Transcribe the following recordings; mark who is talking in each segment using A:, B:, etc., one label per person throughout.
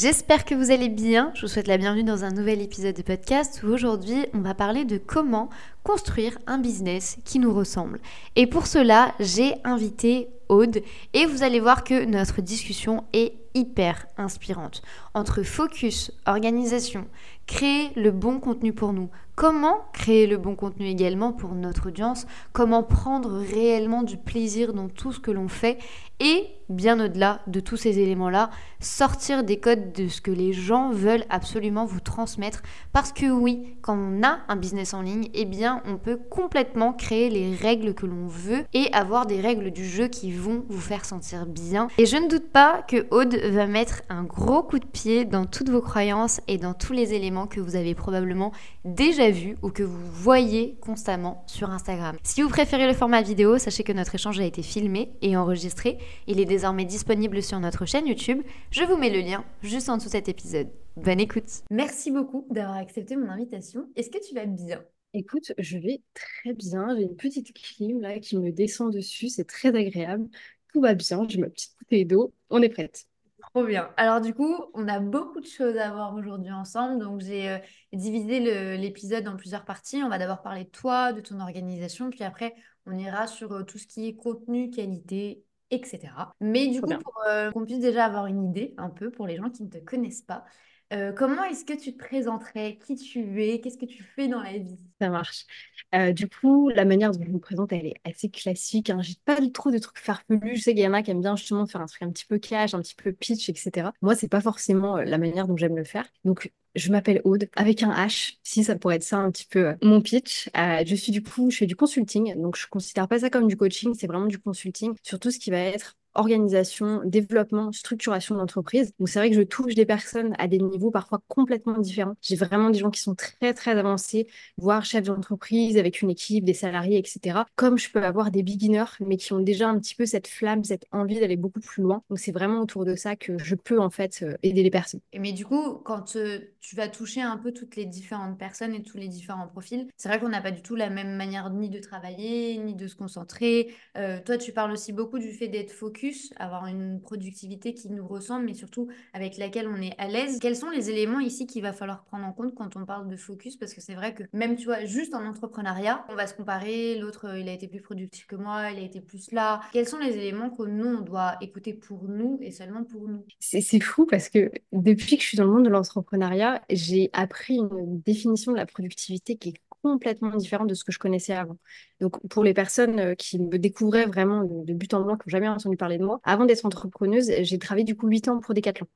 A: J'espère que vous allez bien. Je vous souhaite la bienvenue dans un nouvel épisode de podcast où aujourd'hui on va parler de comment construire un business qui nous ressemble. Et pour cela, j'ai invité Aude et vous allez voir que notre discussion est hyper inspirante. Entre focus, organisation, créer le bon contenu pour nous, comment créer le bon contenu également pour notre audience, comment prendre réellement du plaisir dans tout ce que l'on fait? Et bien au-delà de tous ces éléments-là, sortir des codes de ce que les gens veulent absolument vous transmettre parce que oui, quand on a un business en ligne, eh bien on peut complètement créer les règles que l'on veut et avoir des règles du jeu qui vont vous faire sentir bien. Et je ne doute pas que Aude va mettre un gros coup de pied dans toutes vos croyances et dans tous les éléments que vous avez probablement déjà vus ou que vous voyez constamment sur Instagram. Si vous préférez le format vidéo, sachez que notre échange a été filmé et enregistré. Il est désormais disponible sur notre chaîne YouTube. Je vous mets le lien juste en dessous de cet épisode. Bonne écoute. Merci beaucoup d'avoir accepté mon invitation. Est-ce que tu vas bien?
B: Écoute, je vais très bien. J'ai une petite clim là qui me descend dessus. C'est très agréable. Tout va bien. J'ai ma petite bouteille d'eau. On est prête.
A: Trop bien. Alors du coup, on a beaucoup de choses à voir aujourd'hui ensemble. Donc j'ai euh, divisé l'épisode en plusieurs parties. On va d'abord parler de toi, de ton organisation, puis après on ira sur euh, tout ce qui est contenu, qualité, etc. Mais du coup, pour euh, qu'on puisse déjà avoir une idée un peu pour les gens qui ne te connaissent pas, euh, comment est-ce que tu te présenterais? Qui tu es? Qu'est-ce que tu fais dans la vie?
B: Ça marche. Euh, du coup, la manière dont je me présente, elle est assez classique. Hein. J'ai pas trop de trucs farfelus. Je sais qu'il y en a qui aiment bien justement faire un truc un petit peu cash, un petit peu pitch, etc. Moi, c'est pas forcément la manière dont j'aime le faire. Donc, je m'appelle Aude avec un H, si ça pourrait être ça un petit peu mon pitch. je suis du coup, je fais du consulting, donc je considère pas ça comme du coaching, c'est vraiment du consulting sur tout ce qui va être organisation, développement, structuration d'entreprise. Donc c'est vrai que je touche des personnes à des niveaux parfois complètement différents. J'ai vraiment des gens qui sont très très avancés, voire chefs d'entreprise avec une équipe, des salariés, etc. Comme je peux avoir des beginners, mais qui ont déjà un petit peu cette flamme, cette envie d'aller beaucoup plus loin. Donc c'est vraiment autour de ça que je peux en fait euh, aider les personnes.
A: Mais du coup, quand euh, tu vas toucher un peu toutes les différentes personnes et tous les différents profils, c'est vrai qu'on n'a pas du tout la même manière ni de travailler, ni de se concentrer. Euh, toi, tu parles aussi beaucoup du fait d'être focus avoir une productivité qui nous ressemble, mais surtout avec laquelle on est à l'aise. Quels sont les éléments ici qu'il va falloir prendre en compte quand on parle de focus? Parce que c'est vrai que même, tu vois, juste en entrepreneuriat, on va se comparer, l'autre, il a été plus productif que moi, il a été plus là. Quels sont les éléments que nous, on doit écouter pour nous et seulement pour nous?
B: C'est fou parce que depuis que je suis dans le monde de l'entrepreneuriat, j'ai appris une définition de la productivité qui est complètement différente de ce que je connaissais avant. Donc, pour les personnes euh, qui me découvraient vraiment de, but en blanc, qui n'ont jamais entendu parler de moi, avant d'être entrepreneuse, j'ai travaillé du coup 8 ans pour Decathlon.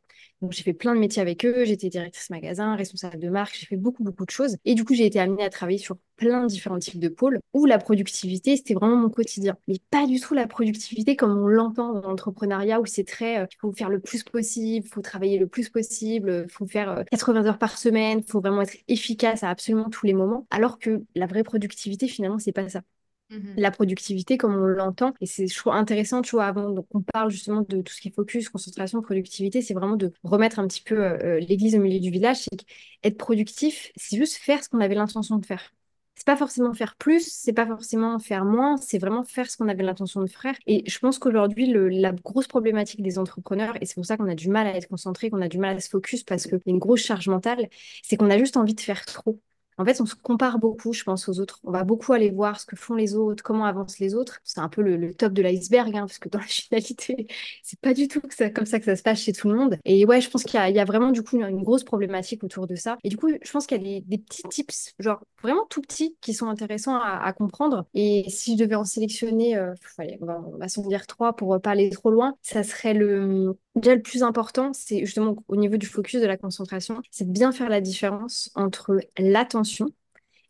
B: Donc, j'ai fait plein de métiers avec eux. J'étais directrice magasin, responsable de marque. J'ai fait beaucoup, beaucoup de choses. Et du coup, j'ai été amenée à travailler sur plein de différents types de pôles où la productivité, c'était vraiment mon quotidien. Mais pas du tout la productivité comme on l'entend dans l'entrepreneuriat où c'est très, euh, il faut faire le plus possible, il faut travailler le plus possible, il faut faire 80 euh, heures par semaine, il faut vraiment être efficace à absolument tous les moments. Alors que la vraie productivité, finalement, c'est pas ça. Mmh la productivité comme on l'entend. Et c'est, je trouve intéressant, tu vois, avant donc on parle justement de tout ce qui est focus, concentration, productivité, c'est vraiment de remettre un petit peu euh, euh, l'église au milieu du village. C'est être productif, c'est juste faire ce qu'on avait l'intention de faire. C'est pas forcément faire plus, c'est pas forcément faire moins, c'est vraiment faire ce qu'on avait l'intention de faire. Et je pense qu'aujourd'hui, la grosse problématique des entrepreneurs, et c'est pour ça qu'on a du mal à être concentré, qu'on a du mal à se focus parce qu'il y a une grosse charge mentale, c'est qu'on a juste envie de faire trop. En fait, on se compare beaucoup, je pense, aux autres. On va beaucoup aller voir ce que font les autres, comment avancent les autres. C'est un peu le, top de l'iceberg, hein, parce que dans la finalité, c'est pas du tout comme ça que ça se passe chez tout le monde. Et ouais, je pense qu'il y, a vraiment du coup une, grosse problématique autour de ça. Et du coup, je pense qu'il y a des, petits tips, genre vraiment tout petits, qui sont intéressants à, comprendre. Et si je devais en sélectionner, euh, on va, va s'en dire trois pour pas aller trop loin, ça serait le Déjà, le plus important, c'est justement au niveau du focus, de la concentration, c'est de bien faire la différence entre l'attention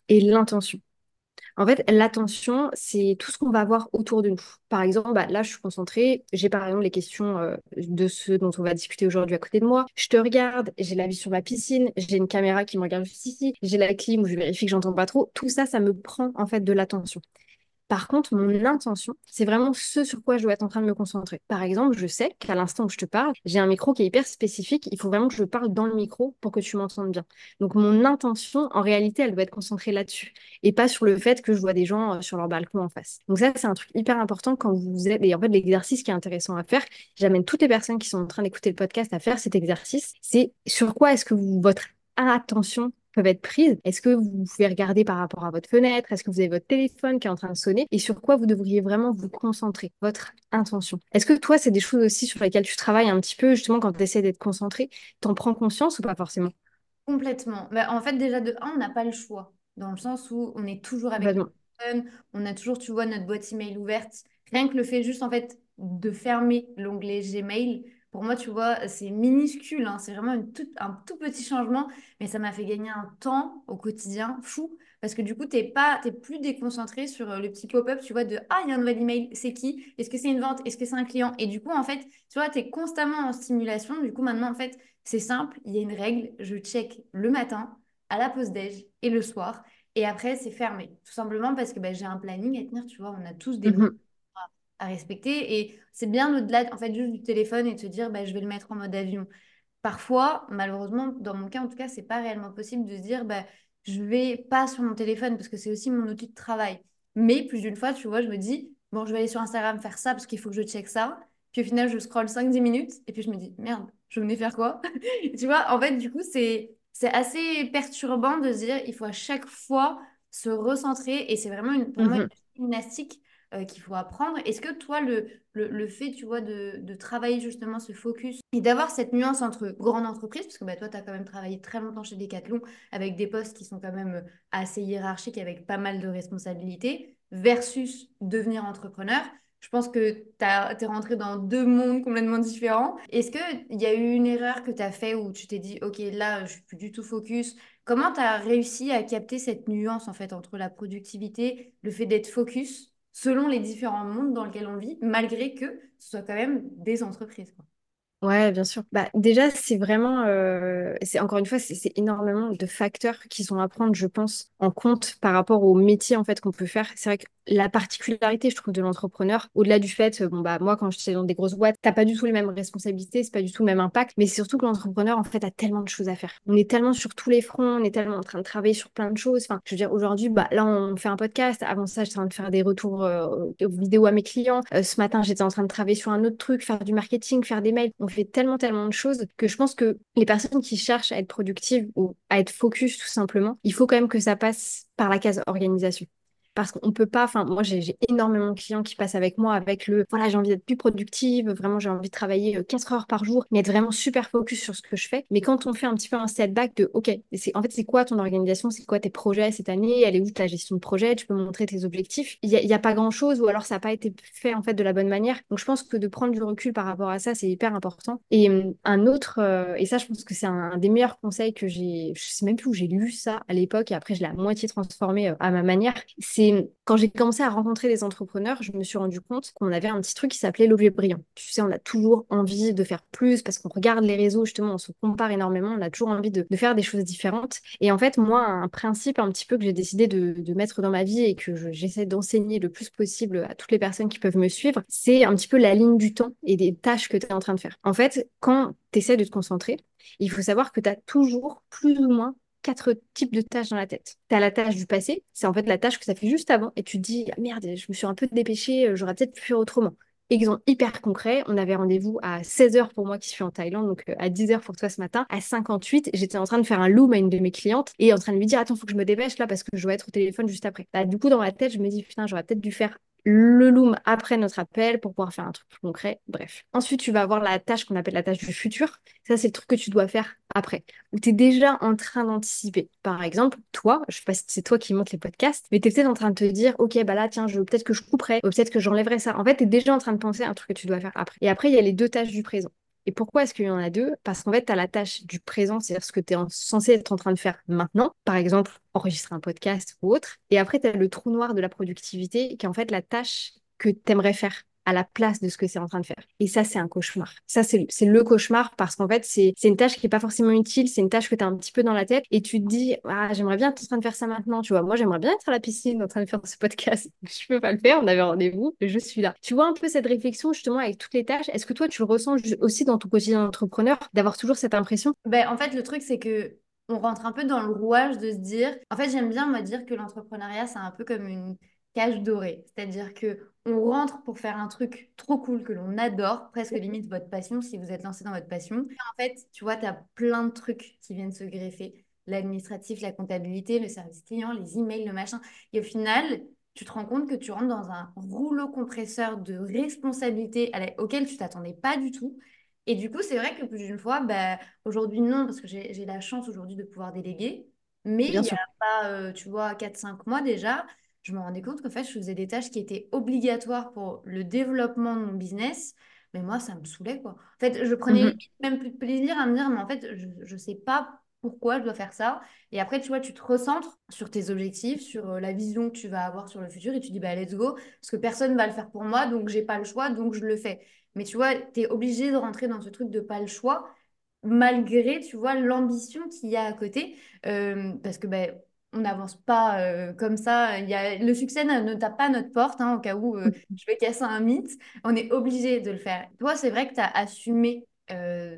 B: et l'intention. En fait, l'attention, c'est tout ce qu'on va voir autour de nous. Par exemple, bah, là, je suis concentrée. J'ai par exemple les questions euh, de ceux dont on va discuter aujourd'hui à côté de moi. Je te regarde, j'ai la vue sur ma piscine, j'ai une caméra qui me regarde juste ici, j'ai la clim où je vérifie que j'entends pas trop. Tout ça, ça me prend en fait de l'attention. Par contre, mon intention, c'est vraiment ce sur quoi je dois être en train de me concentrer. Par exemple, je sais qu'à l'instant où je te parle, j'ai un micro qui est hyper spécifique. Il faut vraiment que je parle dans le micro pour que tu m'entendes bien. Donc, mon intention, en réalité, elle doit être concentrée là-dessus et pas sur le fait que je vois des gens euh, sur leur balcon en face. Donc, ça, c'est un truc hyper important quand vous êtes. Et en fait, l'exercice qui est intéressant à faire, j'amène toutes les personnes qui sont en train d'écouter le podcast à faire cet exercice. C'est sur quoi est-ce que votre attention peuvent être prises. Est-ce que vous pouvez regarder par rapport à votre fenêtre? Est-ce que vous avez votre téléphone qui est en train de sonner? Et sur quoi vous devriez vraiment vous concentrer? Votre intention. Est-ce que toi, c'est des choses aussi sur lesquelles tu travailles un petit peu, justement, quand tu essaies d'être concentré T'en prends conscience ou pas forcément?
A: Complètement. Bah, en fait, déjà, de un, on n'a pas le choix, dans le sens où on est toujours avec téléphone, on a toujours, tu vois, notre boîte email ouverte. Rien que le fait juste, en fait, de fermer l'onglet Gmail, pour moi, tu vois, c'est minuscule, hein. c'est vraiment une un tout petit changement, mais ça m'a fait gagner un temps au quotidien fou. Parce que du coup, tu n'es plus déconcentré sur euh, le petit pop-up, tu vois, de Ah, il y a un nouvel email, c'est qui? Est-ce que c'est une vente? Est-ce que c'est un client? Et du coup, en fait, tu vois, tu es constamment en stimulation. Du coup, maintenant, en fait, c'est simple, il y a une règle, je check le matin, à la pause déj et le soir. Et après, c'est fermé. Tout simplement parce que bah, j'ai un planning à tenir, tu vois, on a tous des mmh à respecter. Et c'est bien au-delà, en fait, juste du téléphone et de se dire, bah, je vais le mettre en mode avion. Parfois, malheureusement, dans mon cas, en tout cas, c'est pas réellement possible de se dire, bah, je vais pas sur mon téléphone parce que c'est aussi mon outil de travail. Mais plus d'une fois, tu vois, je me dis, bon, je vais aller sur Instagram faire ça parce qu'il faut que je check ça. Puis au final, je scroll 5-10 minutes et puis je me dis, merde, je venais faire quoi? Tu vois, en fait, du coup, c'est, assez perturbant de se dire, il faut à chaque fois se recentrer et c'est vraiment une, pour moi, une gymnastique euh, qu'il faut apprendre. Est-ce que toi, le, le, fait, tu vois, de, de, travailler justement ce focus et d'avoir cette nuance entre grande entreprise, parce que bah, toi, tu as quand même travaillé très longtemps chez Decathlon avec des postes qui sont quand même euh, assez hiérarchiques avec pas mal de responsabilités, versus devenir entrepreneur. Je pense que tu es rentré dans deux mondes complètement différents. Est-ce qu'il y a eu une erreur que tu as fait où tu t'es dit, OK, là, je suis plus du tout focus? Comment tu as réussi à capter cette nuance en fait entre la productivité, le fait d'être focus selon les différents mondes dans lesquels on vit, malgré que ce soit quand même des entreprises. Quoi.
B: Ouais, bien sûr. Bah, déjà, c'est vraiment, euh, c'est encore une fois, c'est énormément de facteurs qui sont à prendre, je pense, en compte par rapport au métier en fait qu'on peut faire. C'est vrai la particularité, je trouve, de l'entrepreneur, au-delà du fait, bon bah moi, quand j'étais dans des grosses boîtes, t'as pas du tout les mêmes responsabilités, c'est pas du tout le même impact, mais c'est surtout que l'entrepreneur en fait a tellement de choses à faire. On est tellement sur tous les fronts, on est tellement en train de travailler sur plein de choses. Enfin, je veux dire, aujourd'hui, bah là, on fait un podcast. Avant ça, j'étais en train de faire des retours euh, vidéo à mes clients. Euh, ce matin, j'étais en train de travailler sur un autre truc, faire du marketing, faire des mails. On fait tellement, tellement de choses que je pense que les personnes qui cherchent à être productives ou à être focus tout simplement, il faut quand même que ça passe par la case organisation parce qu'on peut pas, enfin, moi, j'ai énormément de clients qui passent avec moi avec le, voilà, j'ai envie d'être plus productive, vraiment, j'ai envie de travailler 4 euh, heures par jour, mais être vraiment super focus sur ce que je fais. Mais quand on fait un petit peu un setback de, OK, en fait, c'est quoi ton organisation, c'est quoi tes projets cette année, elle est où ta gestion de projet, tu peux montrer tes objectifs. Il n'y a, pas grand-chose, ou alors ça n'a pas été fait, en fait, de la bonne manière. Donc, je pense que de prendre du recul par rapport à ça, c'est hyper important. Et un autre, euh, et ça, je pense que c'est un, des meilleurs conseils que j'ai, je sais même plus où j'ai lu ça à l'époque, et après, je l'ai à moitié transformé euh, à ma manière, c'est quand j'ai commencé à rencontrer des entrepreneurs, je me suis rendu compte qu'on avait un petit truc qui s'appelait l'objet brillant. Tu sais, on a toujours envie de faire plus parce qu'on regarde les réseaux, justement, on se compare énormément, on a toujours envie de, faire des choses différentes. Et en fait, moi, un principe un petit peu que j'ai décidé de, mettre dans ma vie et que j'essaie d'enseigner le plus possible à toutes les personnes qui peuvent me suivre, c'est un petit peu la ligne du temps et des tâches que tu es en train de faire. En fait, quand tu essaies de te concentrer, il faut savoir que tu as toujours plus ou moins quatre types de tâches dans la tête. Tu as la tâche du passé, c'est en fait la tâche que ça fait juste avant, et tu te dis, ah, merde, je me suis un peu dépêchée, euh, j'aurais peut-être pu faire autrement. Exemple hyper concret, on avait rendez-vous à 16h pour moi qui suis en Thaïlande, donc euh, à 10h pour toi ce matin. À 58, j'étais en train de faire un loom à une de mes clientes et en train de lui dire Attends, faut que je me dépêche là parce que je dois être au téléphone juste après. Bah, du coup, dans ma tête, je me dis Putain, j'aurais peut-être dû faire le loom après notre appel pour pouvoir faire un truc plus concret. Bref. Ensuite, tu vas avoir la tâche qu'on appelle la tâche du futur. Ça, c'est le truc que tu dois faire après, où tu es déjà en train d'anticiper. Par exemple, toi, je sais pas si c'est toi qui montes les podcasts, mais tu es peut-être en train de te dire, OK, bah là, tiens, peut-être que je couperai, ou peut-être que j'enlèverai ça. En fait, tu es déjà en train de penser à un truc que tu dois faire après. Et après, il y a les deux tâches du présent. Et pourquoi est-ce qu'il y en a deux? Parce qu'en fait, tu as la tâche du présent, c'est-à-dire ce que tu es censé être en train de faire maintenant. Par exemple, enregistrer un podcast ou autre. Et après, tu as le trou noir de la productivité, qui est en fait la tâche que tu aimerais faire à la place de ce que c'est en train de faire. Et ça, c'est un cauchemar. Ça, c'est le cauchemar parce qu'en fait, c'est une tâche qui est pas forcément utile, c'est une tâche que tu as un petit peu dans la tête et tu te dis, ah, j'aimerais bien être en train de faire ça maintenant, tu vois. Moi, j'aimerais bien être à la piscine en train de faire ce podcast. Je peux pas le faire, on avait rendez-vous, je suis là. Tu vois un peu cette réflexion justement avec toutes les tâches? Est-ce que toi, tu le ressens aussi dans ton quotidien d'entrepreneur, d'avoir toujours cette impression?
A: Ben, En fait, le truc, c'est que on rentre un peu dans le rouage de se dire, en fait, j'aime bien me dire que l'entrepreneuriat, c'est un peu comme une cage dorée. C'est-à-dire que on rentre pour faire un truc trop cool que l'on adore, presque limite votre passion si vous êtes lancé dans votre passion. en fait, tu vois, tu as plein de trucs qui viennent se greffer. L'administratif, la comptabilité, le service client, les emails, le machin. Et au final, tu te rends compte que tu rentres dans un rouleau compresseur de responsabilités auquel tu t'attendais pas du tout. Et du coup, c'est vrai que plus d'une fois, bah, aujourd'hui, non, parce que j'ai la chance aujourd'hui de pouvoir déléguer. Mais il n'y a pas, euh, tu vois, 4-5 mois déjà, je me rendais compte qu'en fait, je faisais des tâches qui étaient obligatoires pour le développement de mon business. Mais moi, ça me saoulait, quoi. En fait, je prenais mhm. même plus de plaisir à me dire, mais en fait, je ne sais pas pourquoi je dois faire ça. Et après, tu vois, tu te recentres sur tes objectifs, sur euh, la vision que tu vas avoir sur le futur et tu dis, bah, let's go, parce que personne ne va le faire pour moi, donc j'ai pas le choix, donc je le fais. Mais tu vois, tu es obligé de rentrer dans ce truc de pas le choix, malgré, tu vois, l'ambition qu'il y a à côté. Euh, parce que, ben, on n'avance pas euh, comme ça. Il y a... Le succès ne, tape pas notre porte, hein, au cas où euh, je vais casser un mythe. On est obligé de le faire. Toi, c'est vrai que tu as assumé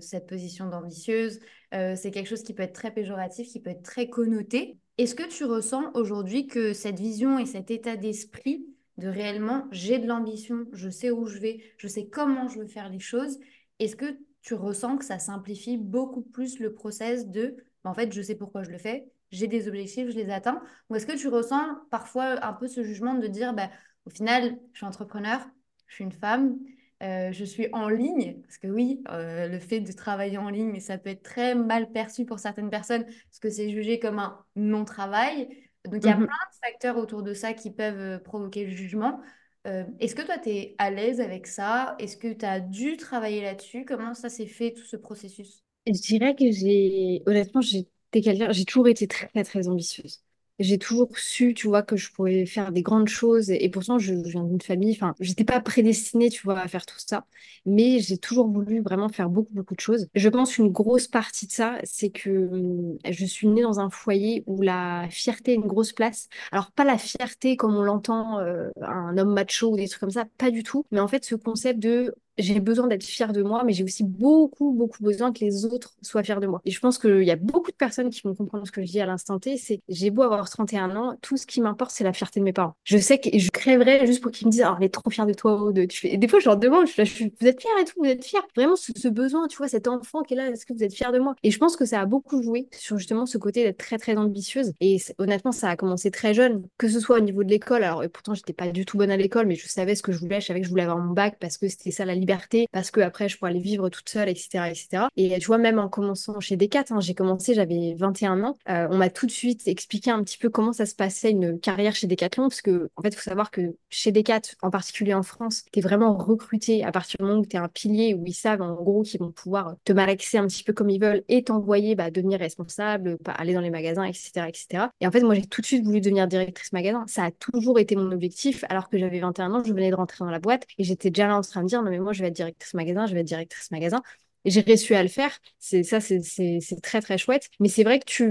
A: cette position d'ambitieuse. c'est quelque chose qui peut être très péjoratif, qui peut être très connoté. Est-ce que tu ressens aujourd'hui que cette vision et cet état d'esprit de réellement j'ai de l'ambition, je sais où je vais, je sais comment je veux faire les choses. Est-ce que tu ressens que ça simplifie beaucoup plus le process de bah, en fait, je sais pourquoi je le fais, j'ai des objectifs, je les atteins Ou est-ce que tu ressens parfois un peu ce jugement de dire bah, au final, je suis entrepreneur, je suis une femme, euh, je suis en ligne, parce que oui, euh, le fait de travailler en ligne, ça peut être très mal perçu pour certaines personnes, parce que c'est jugé comme un non-travail. Donc, il y a mmh plein de facteurs autour de ça qui peuvent euh, provoquer le jugement. Euh, est-ce que toi, tu es à l'aise avec ça? Est-ce que tu as dû travailler là-dessus? Comment ça s'est fait, tout ce processus?
B: Je dirais que j'ai, honnêtement, j'ai j'ai toujours été très, très, ambitieuse j'ai toujours su, tu vois, que je pourrais faire des grandes choses. Et, pourtant, je, viens d'une famille, enfin, j'étais pas prédestinée, tu vois, à faire tout ça. Mais j'ai toujours voulu vraiment faire beaucoup, beaucoup de choses. Je pense qu'une grosse partie de ça, c'est que hum, je suis née dans un foyer où la fierté a une grosse place. Alors, pas la fierté comme on l'entend, euh, un homme macho ou des trucs comme ça, pas du tout. Mais en fait, ce concept de j'ai besoin d'être fière de moi, mais j'ai aussi beaucoup, beaucoup besoin que les autres soient fiers de moi. Et je pense qu'il y a beaucoup de personnes qui vont comprendre ce que je dis à l'instant T, c'est j'ai beau avoir 31 ans, tout ce qui m'importe, c'est la fierté de mes parents. Je sais que je crèverais juste pour qu'ils me disent, oh, elle est trop fière de toi, de tu fais... Et des fois, je leur demande, je, suis, vous êtes fiers et tout, vous êtes fiers. Vraiment, ce, besoin, tu vois, cet enfant qui est là, est-ce que vous êtes fiers de moi? Et je pense que ça a beaucoup joué sur justement ce côté d'être très, très ambitieuse. Et honnêtement, ça a commencé très jeune, que ce soit au niveau de l'école. Alors, et pourtant, j'étais pas du tout bonne à l'école, mais je savais ce que je voulais. Je savais que je voulais avoir mon bac parce que c'était ça la liberté, parce que après je pourrais aller vivre toute seule, etc. etc. Et tu vois, même en commençant chez Decat, hein, j'ai commencé, j'avais 21 ans, euh, on m'a tout de suite expliqué un petit peu comment ça se passait une carrière chez Decathlon, parce que en fait, faut savoir que chez Decat, en particulier en France, tu es vraiment recruté à partir du moment où tu es un pilier, où ils savent en gros qu'ils vont pouvoir te malaxer un petit peu comme ils veulent et t'envoyer bah, devenir responsable, aller dans les magasins, etc., etc. Et en fait, moi, j'ai tout de suite voulu devenir directrice magasin. Ça a toujours été mon objectif, alors que j'avais 21 ans, je venais de rentrer dans la boîte et j'étais déjà là en train de dire, non mais moi, je vais être directrice magasin je vais être directrice magasin. J'ai réussi à le faire. C'est ça, c'est très très chouette. Mais c'est vrai que tu,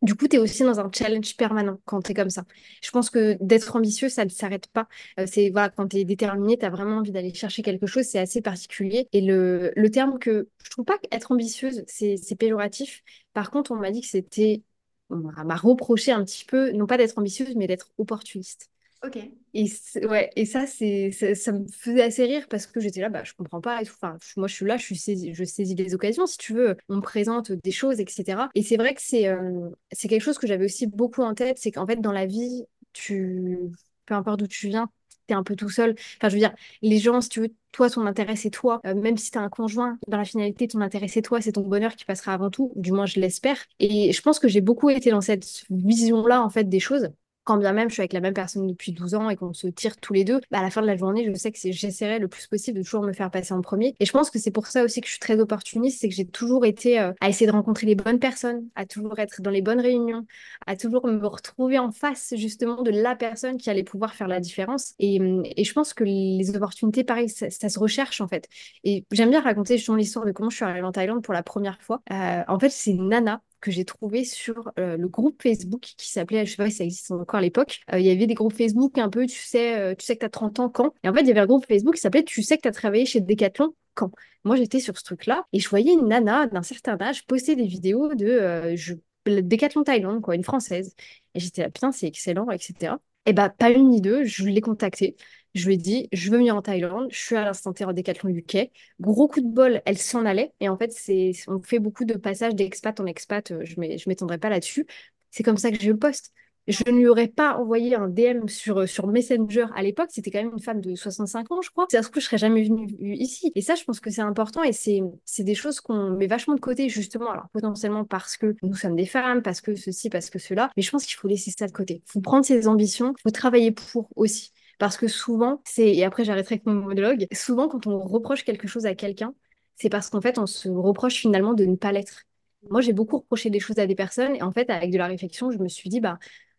B: du coup, tu es aussi dans un challenge permanent quand tu es comme ça. Je pense que d'être ambitieux, ça ne s'arrête pas. Euh, c'est voilà, quand tu es déterminé, tu as vraiment envie d'aller chercher quelque chose. C'est assez particulier. Et le, le terme que je trouve pas qu'être ambitieuse, c'est péjoratif. Par contre, on m'a dit que c'était, on m'a reproché un petit peu, non pas d'être ambitieuse, mais d'être opportuniste.
A: Ok.
B: Et, ouais, et ça, ça, me faisait assez rire parce que j'étais là, bah, je comprends pas et tout. Enfin, moi, je suis là, je, suis je saisis les occasions. Si tu veux, on me présente des choses, etc. Et c'est vrai que c'est, euh, c'est quelque chose que j'avais aussi beaucoup en tête. C'est qu'en fait, dans la vie, tu, peu importe d'où tu viens, tu es un peu tout seul. Enfin, je veux dire, les gens, si tu veux, toi, ton intérêt, c'est toi. Euh, même si tu as un conjoint, dans la finalité, ton intérêt, c'est toi. C'est ton bonheur qui passera avant tout. Du moins, je l'espère. Et je pense que j'ai beaucoup été dans cette vision-là, en fait, des choses quand bien même je suis avec la même personne depuis 12 ans et qu'on se tire tous les deux, bah, à la fin de la journée, je sais que j'essaierai le plus possible de toujours me faire passer en premier. Et je pense que c'est pour ça aussi que je suis très opportuniste, c'est que j'ai toujours été euh, à essayer de rencontrer les bonnes personnes, à toujours être dans les bonnes réunions, à toujours me retrouver en face justement de la personne qui allait pouvoir faire la différence. Et, je pense que les opportunités, pareil, ça, se recherche en fait. Et j'aime bien raconter justement l'histoire de comment je suis arrivée en Thaïlande pour la première fois. Euh, en fait, c'est Nana que j'ai trouvé sur euh, le groupe Facebook qui s'appelait, je sais pas si ça existe encore à l'époque, euh, il y avait des groupes Facebook un peu, tu sais, euh, tu sais que tu as 30 ans quand? Et en fait, il y avait un groupe Facebook qui s'appelait Tu sais que tu as travaillé chez Decathlon quand? Moi, j'étais sur ce truc-là et je voyais une nana d'un certain âge poster des vidéos de je, Decathlon Thaïlande, quoi, une française. Et j'étais là, putain, c'est excellent, etc. Et bah, pas une ni deux, je l'ai contactée. Je lui ai dit, je veux venir en Thaïlande, je suis à l'instant T en Décathlon UK. Gros coup de bol, elle s'en allait. Et en fait, c'est, on fait beaucoup de passages d'expat en expat, euh, je ne m'étendrai pas là-dessus. C'est comme ça que j'ai le poste. Je ne lui aurais pas envoyé un DM sur, euh, sur Messenger à l'époque. C'était quand même une femme de 65 ans, je crois. Ça se trouve, je serais jamais venue ici. Et ça, je pense que c'est important et c'est, c'est des choses qu'on met vachement de côté, justement. Alors, potentiellement parce que nous sommes des femmes, parce que ceci, parce que cela. Mais je pense qu'il faut laisser ça de côté. Il faut prendre ses ambitions, il faut travailler pour aussi. Parce que souvent, c'est, et après j'arrêterai avec mon monologue, souvent quand on reproche quelque chose à quelqu'un, c'est parce qu'en fait on se reproche finalement de ne pas l'être. Moi j'ai beaucoup reproché des choses à des personnes et en fait avec de la réflexion, je me suis dit, bah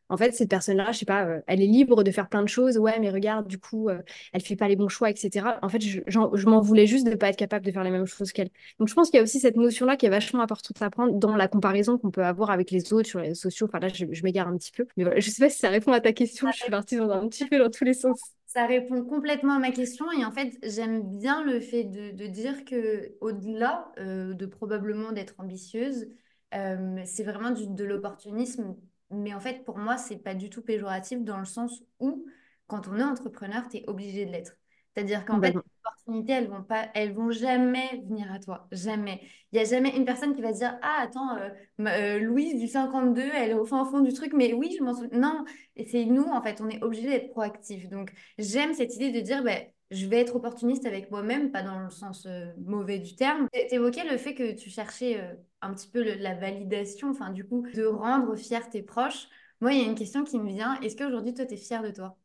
B: en fait, cette personne-là, je sais pas, euh, elle est libre de faire plein de choses. Ouais, mais regarde, du coup, euh, elle fait pas les bons choix, etc. En fait, je, m'en voulais juste de pas être capable de faire les mêmes choses qu'elle. Donc, je pense qu'il y a aussi cette notion-là qui est vachement importante à prendre dans la comparaison qu'on peut avoir avec les autres sur les sociaux. Enfin, là, je, m'égare un petit peu. Mais voilà, je sais pas si ça répond à ta question. Je suis partie dans un petit peu dans tous les sens.
A: Ça répond complètement à ma question et en fait j'aime bien le fait de, dire que au-delà euh, de probablement d'être ambitieuse, c'est vraiment de l'opportunisme mais en fait, pour moi, c'est pas du tout péjoratif dans le sens où, quand on est entrepreneur, tu es obligé de l'être. C'est-à-dire qu'en fait, les opportunités, elles vont pas, elles vont jamais venir à toi. Jamais. Il n'y a jamais une personne qui va dire Ah, attends, euh, euh, Louise du 52, elle est au fin fond du truc, mais oui, je m'en souviens. Non, c'est nous, en fait, on est obligé d'être proactif. Donc, j'aime cette idée de dire ben, je vais être opportuniste avec moi-même, pas dans le sens euh, mauvais du terme. Tu évoquais le fait que tu cherchais euh, un petit peu la validation, enfin du coup, de rendre fier tes proches. Moi, il y a une question qui me vient. Est-ce qu'aujourd'hui, toi, tu es fier de toi?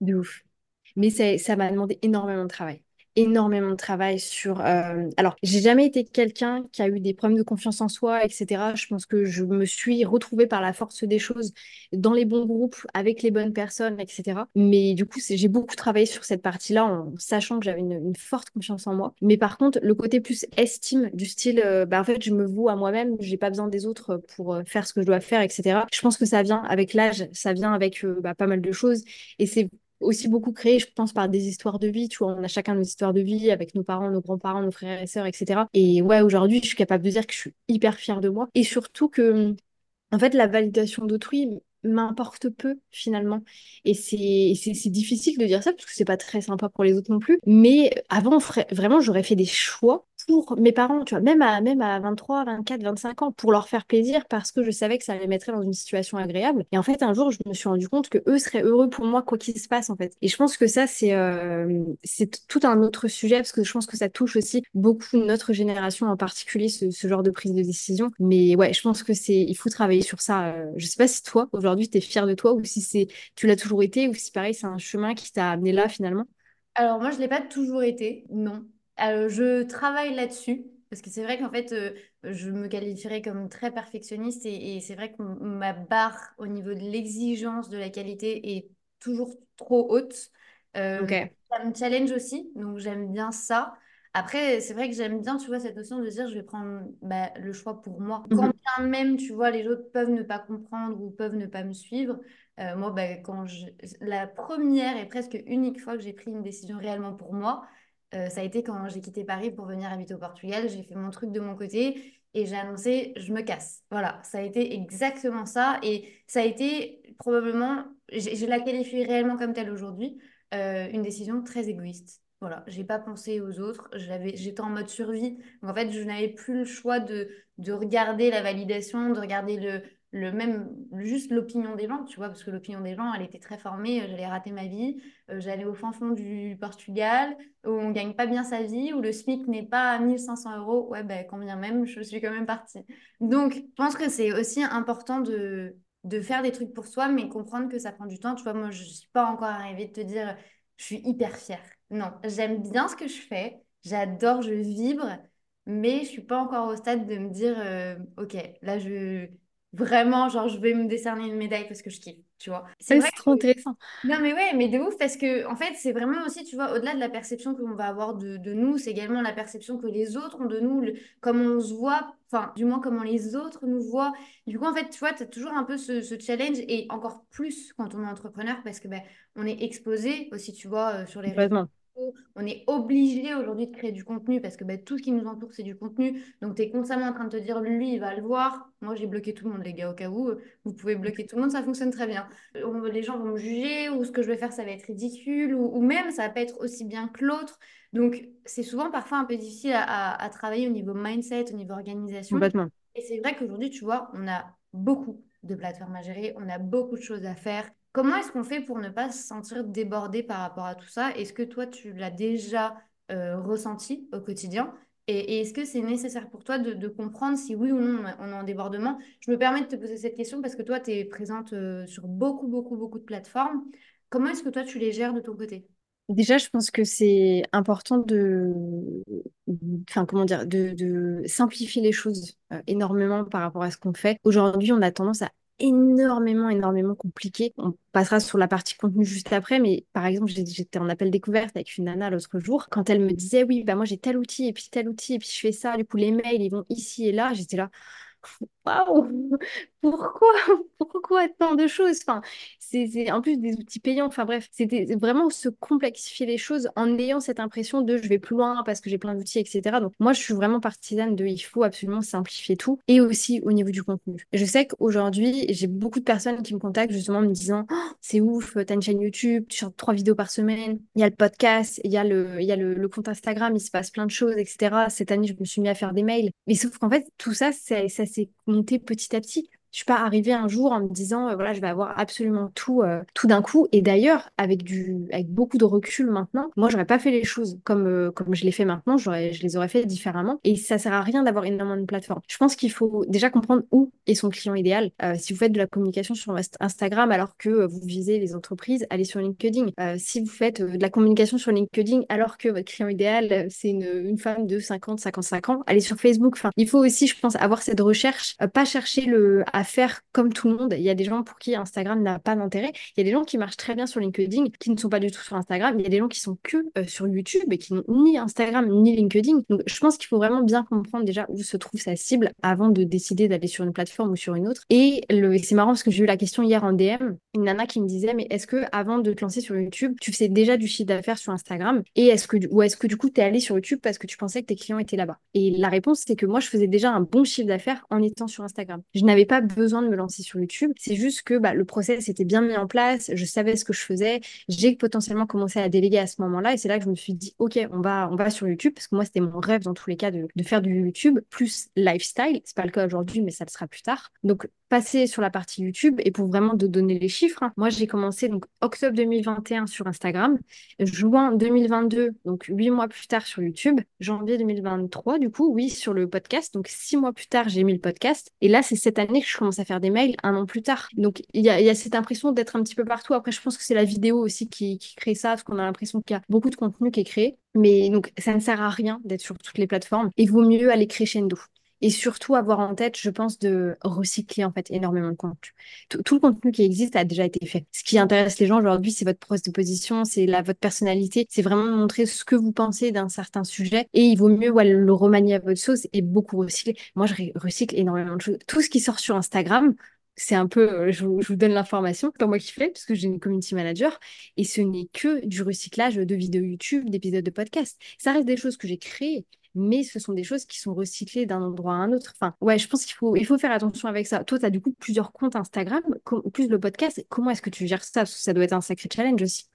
B: De ouf. Mais ça m'a demandé énormément de travail énormément de travail sur... Euh, alors, j'ai jamais été quelqu'un qui a eu des problèmes de confiance en soi, etc. Je pense que je me suis retrouvée par la force des choses dans les bons groupes, avec les bonnes personnes, etc. Mais du coup, j'ai beaucoup travaillé sur cette partie-là en sachant que j'avais une, forte confiance en moi. Mais par contre, le côté plus estime du style, euh, bah, en fait, je me voue à moi-même, j'ai pas besoin des autres pour euh, faire ce que je dois faire, etc. Je pense que ça vient avec l'âge, ça vient avec bah, pas mal de choses. Et c'est aussi beaucoup créé, je pense, par des histoires de vie. Tu vois, on a chacun nos histoires de vie avec nos parents, nos grands-parents, nos frères et sœurs, etc. Et ouais, aujourd'hui, je suis capable de dire que je suis hyper fière de moi. Et surtout que, en fait, la validation d'autrui m'importe peu finalement. Et c'est difficile de dire ça parce que c'est pas très sympa pour les autres non plus. Mais avant, vraiment, j'aurais fait des choix pour mes parents, tu vois, même à, même à 23, 24, 25 ans, pour leur faire plaisir parce que je savais que ça les mettrait dans une situation agréable. Et en fait, un jour, je me suis rendu compte que eux seraient heureux pour moi, quoi qu'il se passe, en fait. Et je pense que ça, c'est euh, c'est tout un autre sujet parce que je pense que ça touche aussi beaucoup notre génération, en particulier ce, ce genre de prise de décision. Mais ouais, je pense que c'est, il faut travailler sur ça. Euh, je sais pas si toi, aujourd'hui, tu es fier de toi ou si c'est, tu l'as toujours été ou si pareil, c'est un chemin qui t'a amené là finalement.
A: Alors moi, je l'ai pas toujours été, non. Euh, je travaille là-dessus. Parce que c'est vrai qu'en fait, euh, je me qualifierais comme très perfectionniste et, c'est vrai que ma barre au niveau de l'exigence de la qualité est toujours trop haute. Euh, ça me challenge aussi, donc j'aime bien ça. Après, c'est vrai que j'aime bien, tu vois, cette notion de dire je vais prendre bah, le choix pour moi. Mhm. Quand bien même, tu vois, les autres peuvent ne pas comprendre ou peuvent ne pas me suivre. moi, bah, quand je... la première et presque unique fois que j'ai pris une décision réellement pour moi, euh, ça a été quand j'ai quitté Paris pour venir habiter au Portugal. J'ai fait mon truc de mon côté et j'ai annoncé je me casse. Voilà, ça a été exactement ça. Et ça a été probablement, je la qualifie réellement comme telle aujourd'hui, euh, une décision très égoïste. Voilà, j'ai pas pensé aux autres, j'étais en mode survie. En fait, je n'avais plus le choix de, de regarder la validation, de regarder le, le même juste l'opinion des gens, tu vois, parce que l'opinion des gens, elle était très formée, j'allais rater ma vie, euh, j'allais au fin fond du Portugal, où on gagne pas bien sa vie, où le SMIC n'est pas à 1500 euros, ouais, ben, quand bien même, je suis quand même partie. Donc, je pense que c'est aussi important de, de faire des trucs pour soi, mais comprendre que ça prend du temps. Tu vois, moi, je suis pas encore arrivée de te dire, je suis hyper fière. Non, j'aime bien ce que je fais, j'adore, je vibre, mais je suis pas encore au stade de me dire, euh, ok, là, je vraiment, genre, je vais me décerner une médaille parce que je kiffe, tu vois.
B: C'est trop intéressant.
A: Non, mais ouais, mais de ouf, parce que, en fait, c'est vraiment aussi, tu vois, au-delà de la perception que l'on va avoir de, de nous, c'est également la perception que les autres ont de nous, le- comment on se voit, enfin, du moins, comment les autres nous voient. Du coup, en fait, tu vois, tu as toujours un peu ce, ce challenge, et encore plus quand on est entrepreneur, parce que, ben, on est exposé aussi, tu vois, euh, sur les réseaux. On est obligé aujourd'hui de créer du contenu parce que bah, tout ce qui nous entoure, c'est du contenu. Donc, tu es constamment en train de te dire, lui, il va le voir. Moi, j'ai bloqué tout le monde, les gars, au cas où. euh, Vous pouvez bloquer tout le monde, ça fonctionne très bien. Euh, on- les gens vont me juger ou ce que je vais faire, ça va être ridicule ou, ou même, ça va pas être aussi bien que l'autre. Donc, c'est souvent parfois un peu difficile à, à- à travailler au niveau mindset, au niveau organisation.
B: Complètement.
A: Et c'est vrai qu'aujourd'hui, tu vois, on a beaucoup de plateformes à gérer, on a beaucoup de choses à faire. Comment est-ce qu'on fait pour ne pas se sentir débordé par rapport à tout ça? Est-ce que toi, tu l'as déjà euh, ressenti au quotidien? Et, est-ce que c'est nécessaire pour toi de, comprendre si oui ou non on est en débordement? Je me permets de te poser cette question parce que toi, tu es présente euh, sur beaucoup, beaucoup, beaucoup de plateformes. Comment est-ce que toi, tu les gères de ton côté?
B: Déjà, je pense que c'est important de, enfin, comment dire, de simplifier les choses euh, énormément par rapport à ce qu'on fait. Aujourd'hui, on a tendance à énormément, énormément compliquer. On passera sur la partie contenu juste après, mais par exemple, j'étais en appel découverte avec une nana l'autre jour. Quand elle me disait, oui, bah moi j'ai tel outil et puis tel outil et puis je fais ça, du coup les mails, ils vont ici et là, j'étais là. Pourquoi? Pourquoi tant de choses? Enfin, c'est en plus des outils payants. Enfin bref, c'était vraiment se complexifier les choses en ayant cette impression de je vais plus loin parce que j'ai plein d'outils, etc. Donc moi, je suis vraiment partisane de il faut absolument simplifier tout et aussi au niveau du contenu. Je sais qu'aujourd'hui, j'ai beaucoup de personnes qui me contactent justement en me disant Oh, c'est ouf, t'as une chaîne YouTube, tu sortes trois vidéos par semaine, il y a le podcast, il y a le, compte Instagram, il se passe plein de choses, etc. Cette année, je me suis mis à faire des mails. Mais sauf qu'en fait, tout ça, ça s'est monté petit à petit. Je suis pas arrivée un jour en me disant, euh, voilà, je vais avoir absolument tout, euh, tout d'un coup. Et d'ailleurs, avec du, avec beaucoup de recul maintenant, moi, j'aurais pas fait les choses comme, euh, comme je les fais maintenant. J'aurais, je les aurais fait différemment. Et ça sert à rien d'avoir énormément de plateformes. Je pense qu'il faut déjà comprendre où est son client idéal. Si vous faites de la communication sur Inst- Instagram alors que vous visez les entreprises, allez sur LinkedIn. Si vous faites de la communication sur LinkedIn alors que votre client idéal, c'est une, une femme de 50, 55 ans, allez sur Facebook. Il faut aussi, je pense, avoir cette recherche, pas chercher le, faire comme tout le monde. Il y a des gens pour qui Instagram n'a pas d'intérêt. Il y a des gens qui marchent très bien sur LinkedIn, qui ne sont pas du tout sur Instagram. Il y a des gens qui sont que euh, sur YouTube et qui n'ont ni Instagram ni LinkedIn. Donc, je pense qu'il faut vraiment bien comprendre déjà où se trouve sa cible avant de décider d'aller sur une plateforme ou sur une autre. Et c'est marrant parce que j'ai eu la question hier en DM, une nana qui me disait, mais est-ce que avant de te lancer sur YouTube, tu faisais déjà du chiffre d'affaires sur Instagram? Et est-ce que, ou est-ce que du coup, tu es allé sur YouTube parce que tu pensais que tes clients étaient là-bas? Et la réponse, c'est que moi, je faisais déjà un bon chiffre d'affaires en étant sur Instagram. Je n'avais pas besoin de me lancer sur YouTube. C'est juste que bah, le process était bien mis en place, je savais ce que je faisais, j'ai potentiellement commencé à déléguer à ce moment-là et c'est là que je me suis dit, ok, on va, on va sur YouTube parce que moi, c'était mon rêve dans tous les cas de, de faire du YouTube plus lifestyle. C'est pas le cas aujourd'hui, mais ça le sera plus tard. Donc, passer sur la partie YouTube et pour vraiment de donner les chiffres, hein, moi, j'ai commencé donc octobre 2021 sur Instagram, juin 2022, donc huit mois plus tard sur YouTube, janvier 2023, du coup, oui, sur le podcast. Donc, six mois plus tard, j'ai mis le podcast. Et là, c'est cette année que je commence à faire des mails, un an plus tard. Donc, il y a, cette impression d'être un petit peu partout. Après, je pense que c'est la vidéo aussi qui, qui crée ça, parce qu'on a l'impression qu'il y a beaucoup de contenu qui est créé. Mais donc, ça ne sert à rien d'être sur toutes les plateformes. Il vaut mieux aller crescendo. Et surtout avoir en tête, je pense, de recycler en fait énormément de contenu. Tout, le contenu qui existe a déjà été fait. Ce qui intéresse les gens aujourd'hui, c'est votre prise de position, c'est votre personnalité, c'est vraiment montrer ce que vous pensez d'un certain sujet. Et il vaut mieux le remanier à votre sauce et beaucoup recycler. Moi, je recycle énormément de choses. Tout ce qui sort sur Instagram, c'est un peu, euh, je vous, donne l'information, c'est moi qui fais, parce que j'ai une community manager, et ce n'est que du recyclage de vidéos YouTube, d'épisodes de podcast. Ça reste des choses que j'ai créées, mais ce sont des choses qui sont recyclées d'un endroit à un autre. Enfin, ouais, je pense qu'il faut, faire attention avec ça. Toi, tu as du coup plusieurs comptes Instagram, plus le podcast. Comment est-ce que tu gères ça? Parce que ça doit être un sacré challenge aussi.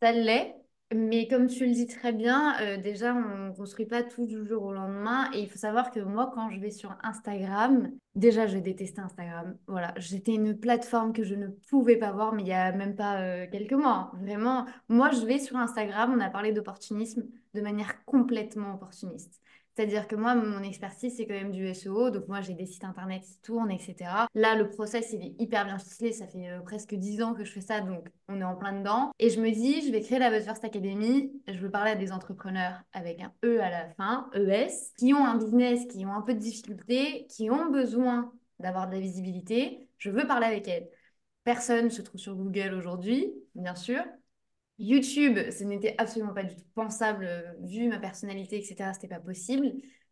A: Ça l'est, mais comme tu le dis très bien, euh, déjà, on ne construit pas tout du jour au lendemain. Et il faut savoir que moi, quand je vais sur Instagram, déjà, je détestais Instagram. Voilà, j'étais une plateforme que je ne pouvais pas voir, mais il y a même pas euh, quelques mois. hein. Vraiment, moi, je vais sur Instagram, on a parlé d'opportunisme de manière complètement opportuniste. C'est-à-dire que moi, mon expertise, c'est quand même du SEO. Donc, moi, j'ai des sites internet qui tournent, etc. Là, le process, il est hyper bien ficelé. Ça fait euh, presque 10 ans que je fais ça. Donc, on est en plein dedans. Et je me dis, je vais créer la Buzz First Academy. Je veux parler à des entrepreneurs avec un E à la fin, ES, qui ont un business, qui ont un peu de difficultés, qui ont besoin d'avoir de la visibilité. Je veux parler avec elles. Personne se trouve sur Google aujourd'hui, bien sûr. YouTube, ce n'était absolument pas du tout pensable, euh, vu ma personnalité, etc. C'était pas possible.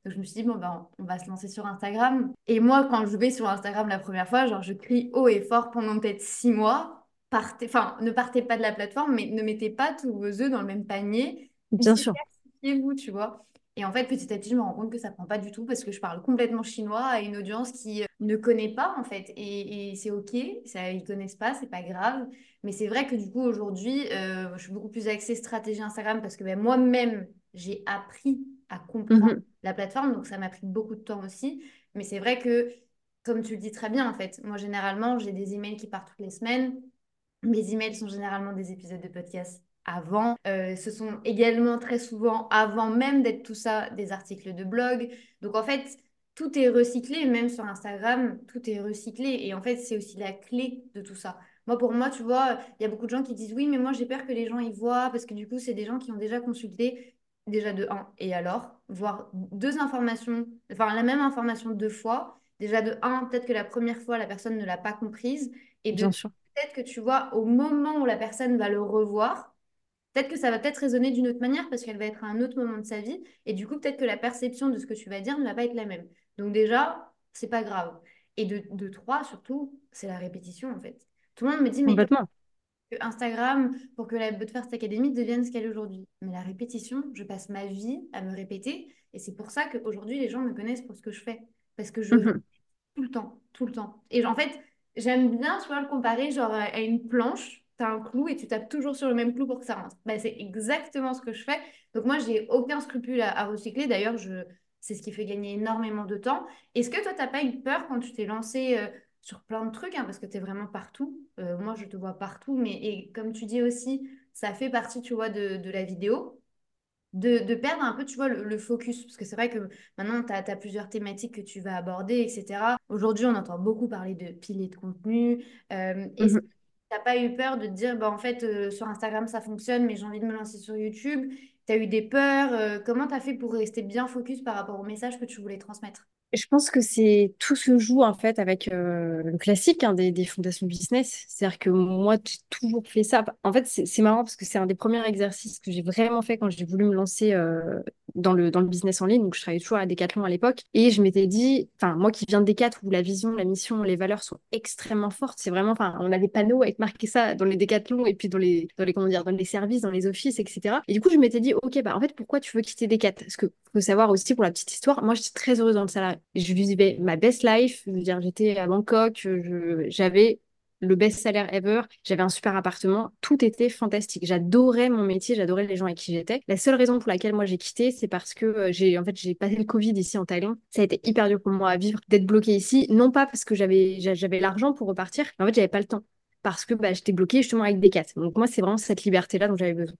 A: Donc je me suis dit, bon, ben, on va se lancer sur Instagram. Et moi, quand je vais sur Instagram la première fois, genre, je crie haut et fort pendant peut-être six mois. Partez, enfin, ne partez pas de la plateforme, mais ne mettez pas tous vos œufs dans le même panier.
B: Bien sûr.
A: vous tu vois. Et en fait, petit à petit, je me rends compte que ça prend pas du tout parce que je parle complètement chinois à une audience qui euh, ne connaît pas, en fait. Et, c'est OK, ça, ils connaissent pas, c'est pas grave. Mais c'est vrai que du coup, aujourd'hui, euh, je suis beaucoup plus axée stratégie Instagram parce que ben, moi-même, j'ai appris à comprendre mhm. la plateforme. Donc, ça m'a pris beaucoup de temps aussi. Mais c'est vrai que, comme tu le dis très bien, en fait, moi, généralement, j'ai des emails qui partent toutes les semaines. Mes emails sont généralement des épisodes de podcast avant. Euh, ce sont également très souvent, avant même d'être tout ça, des articles de blog. Donc, en fait, tout est recyclé, même sur Instagram, tout est recyclé. Et en fait, c'est aussi la clé de tout ça. Moi, pour moi, tu vois, il y a beaucoup de gens qui disent oui, mais moi, j'ai peur que les gens y voient parce que du coup, c'est des gens qui ont déjà consulté déjà de un et alors, voir deux informations, enfin la même information deux fois. Déjà de un, peut-être que la première fois, la personne ne l'a pas comprise. Et de peut-être que tu vois, au moment où la personne va le revoir, peut-être que ça va peut-être résonner d'une autre manière parce qu'elle va être à un autre moment de sa vie. Et du coup, peut-être que la perception de ce que tu vas dire ne va pas être la même. Donc déjà, c'est pas grave. Et de, de trois, surtout, c'est la répétition en fait. Tout le monde me dit, mais Instagram, pour que la First Academy devienne ce qu'elle est aujourd'hui. Mais la répétition, je passe ma vie à me répéter. Et c'est pour ça qu'aujourd'hui, les gens me connaissent pour ce que je fais. Parce que je mhm. tout le temps, tout le temps. Et en fait, j'aime bien, tu vois, le comparer genre à une planche. Tu un clou et tu tapes toujours sur le même clou pour que ça rentre. Bah, c'est exactement ce que je fais. Donc moi, j'ai aucun scrupule à, recycler. D'ailleurs, je... c'est ce qui fait gagner énormément de temps. Est-ce que toi, tu n'as pas eu peur quand tu t'es lancé euh, sur plein de trucs, hein, parce que tu es vraiment partout? Euh, moi, je te vois partout, mais et comme tu dis aussi, ça fait partie, tu vois, de, la vidéo. De, de, perdre un peu, tu vois, le, focus. Parce que c'est vrai que maintenant, tu as, plusieurs thématiques que tu vas aborder, etc. Aujourd'hui, on entend beaucoup parler de piliers de contenu. Euh, mhm. N'as pas eu peur de dire, bah, en fait, euh, sur Instagram, ça fonctionne, mais j'ai envie de me lancer sur YouTube. Tu as eu des peurs. comment tu as fait pour rester bien focus par rapport au message que tu voulais transmettre?
B: Je pense que c'est tout se joue en fait avec euh, le classique hein, des, des, fondations business. C'est-à-dire que moi, j'ai toujours fait ça. En fait, c'est marrant parce que c'est un des premiers exercices que j'ai vraiment fait quand j'ai voulu me lancer euh, dans, le, dans le business en ligne. Donc, je travaillais toujours à Decathlon à l'époque. Et je m'étais dit, enfin, moi qui viens de Decathlon où la vision, la mission, les valeurs sont extrêmement fortes, c'est vraiment, enfin, on a des panneaux avec marqué ça dans les Decathlon et puis dans les, dans les, comment dire, dans les services, dans les offices, etc. Et du coup, je m'étais dit, OK, bah, en fait, pourquoi tu veux quitter Decathlon? Parce que faut savoir aussi pour la petite histoire, moi, j'étais très heureuse dans le salarié je vivais ma best life. Je veux dire, j'étais à Bangkok, j'avais le best salaire ever, j'avais un super appartement, tout était fantastique. J'adorais mon métier, j'adorais les gens avec qui j'étais. La seule raison pour laquelle moi j'ai quitté, c'est parce que euh, j'ai en fait j'ai passé le Covid ici en Thaïlande. Ça a été hyper dur pour moi à vivre, d'être bloqué ici, non pas parce que j'avais j'avais l'argent pour repartir, mais en fait j'avais pas le temps parce que bah, j'étais bloquée justement avec des. Donc moi c'est vraiment cette liberté là dont j'avais besoin.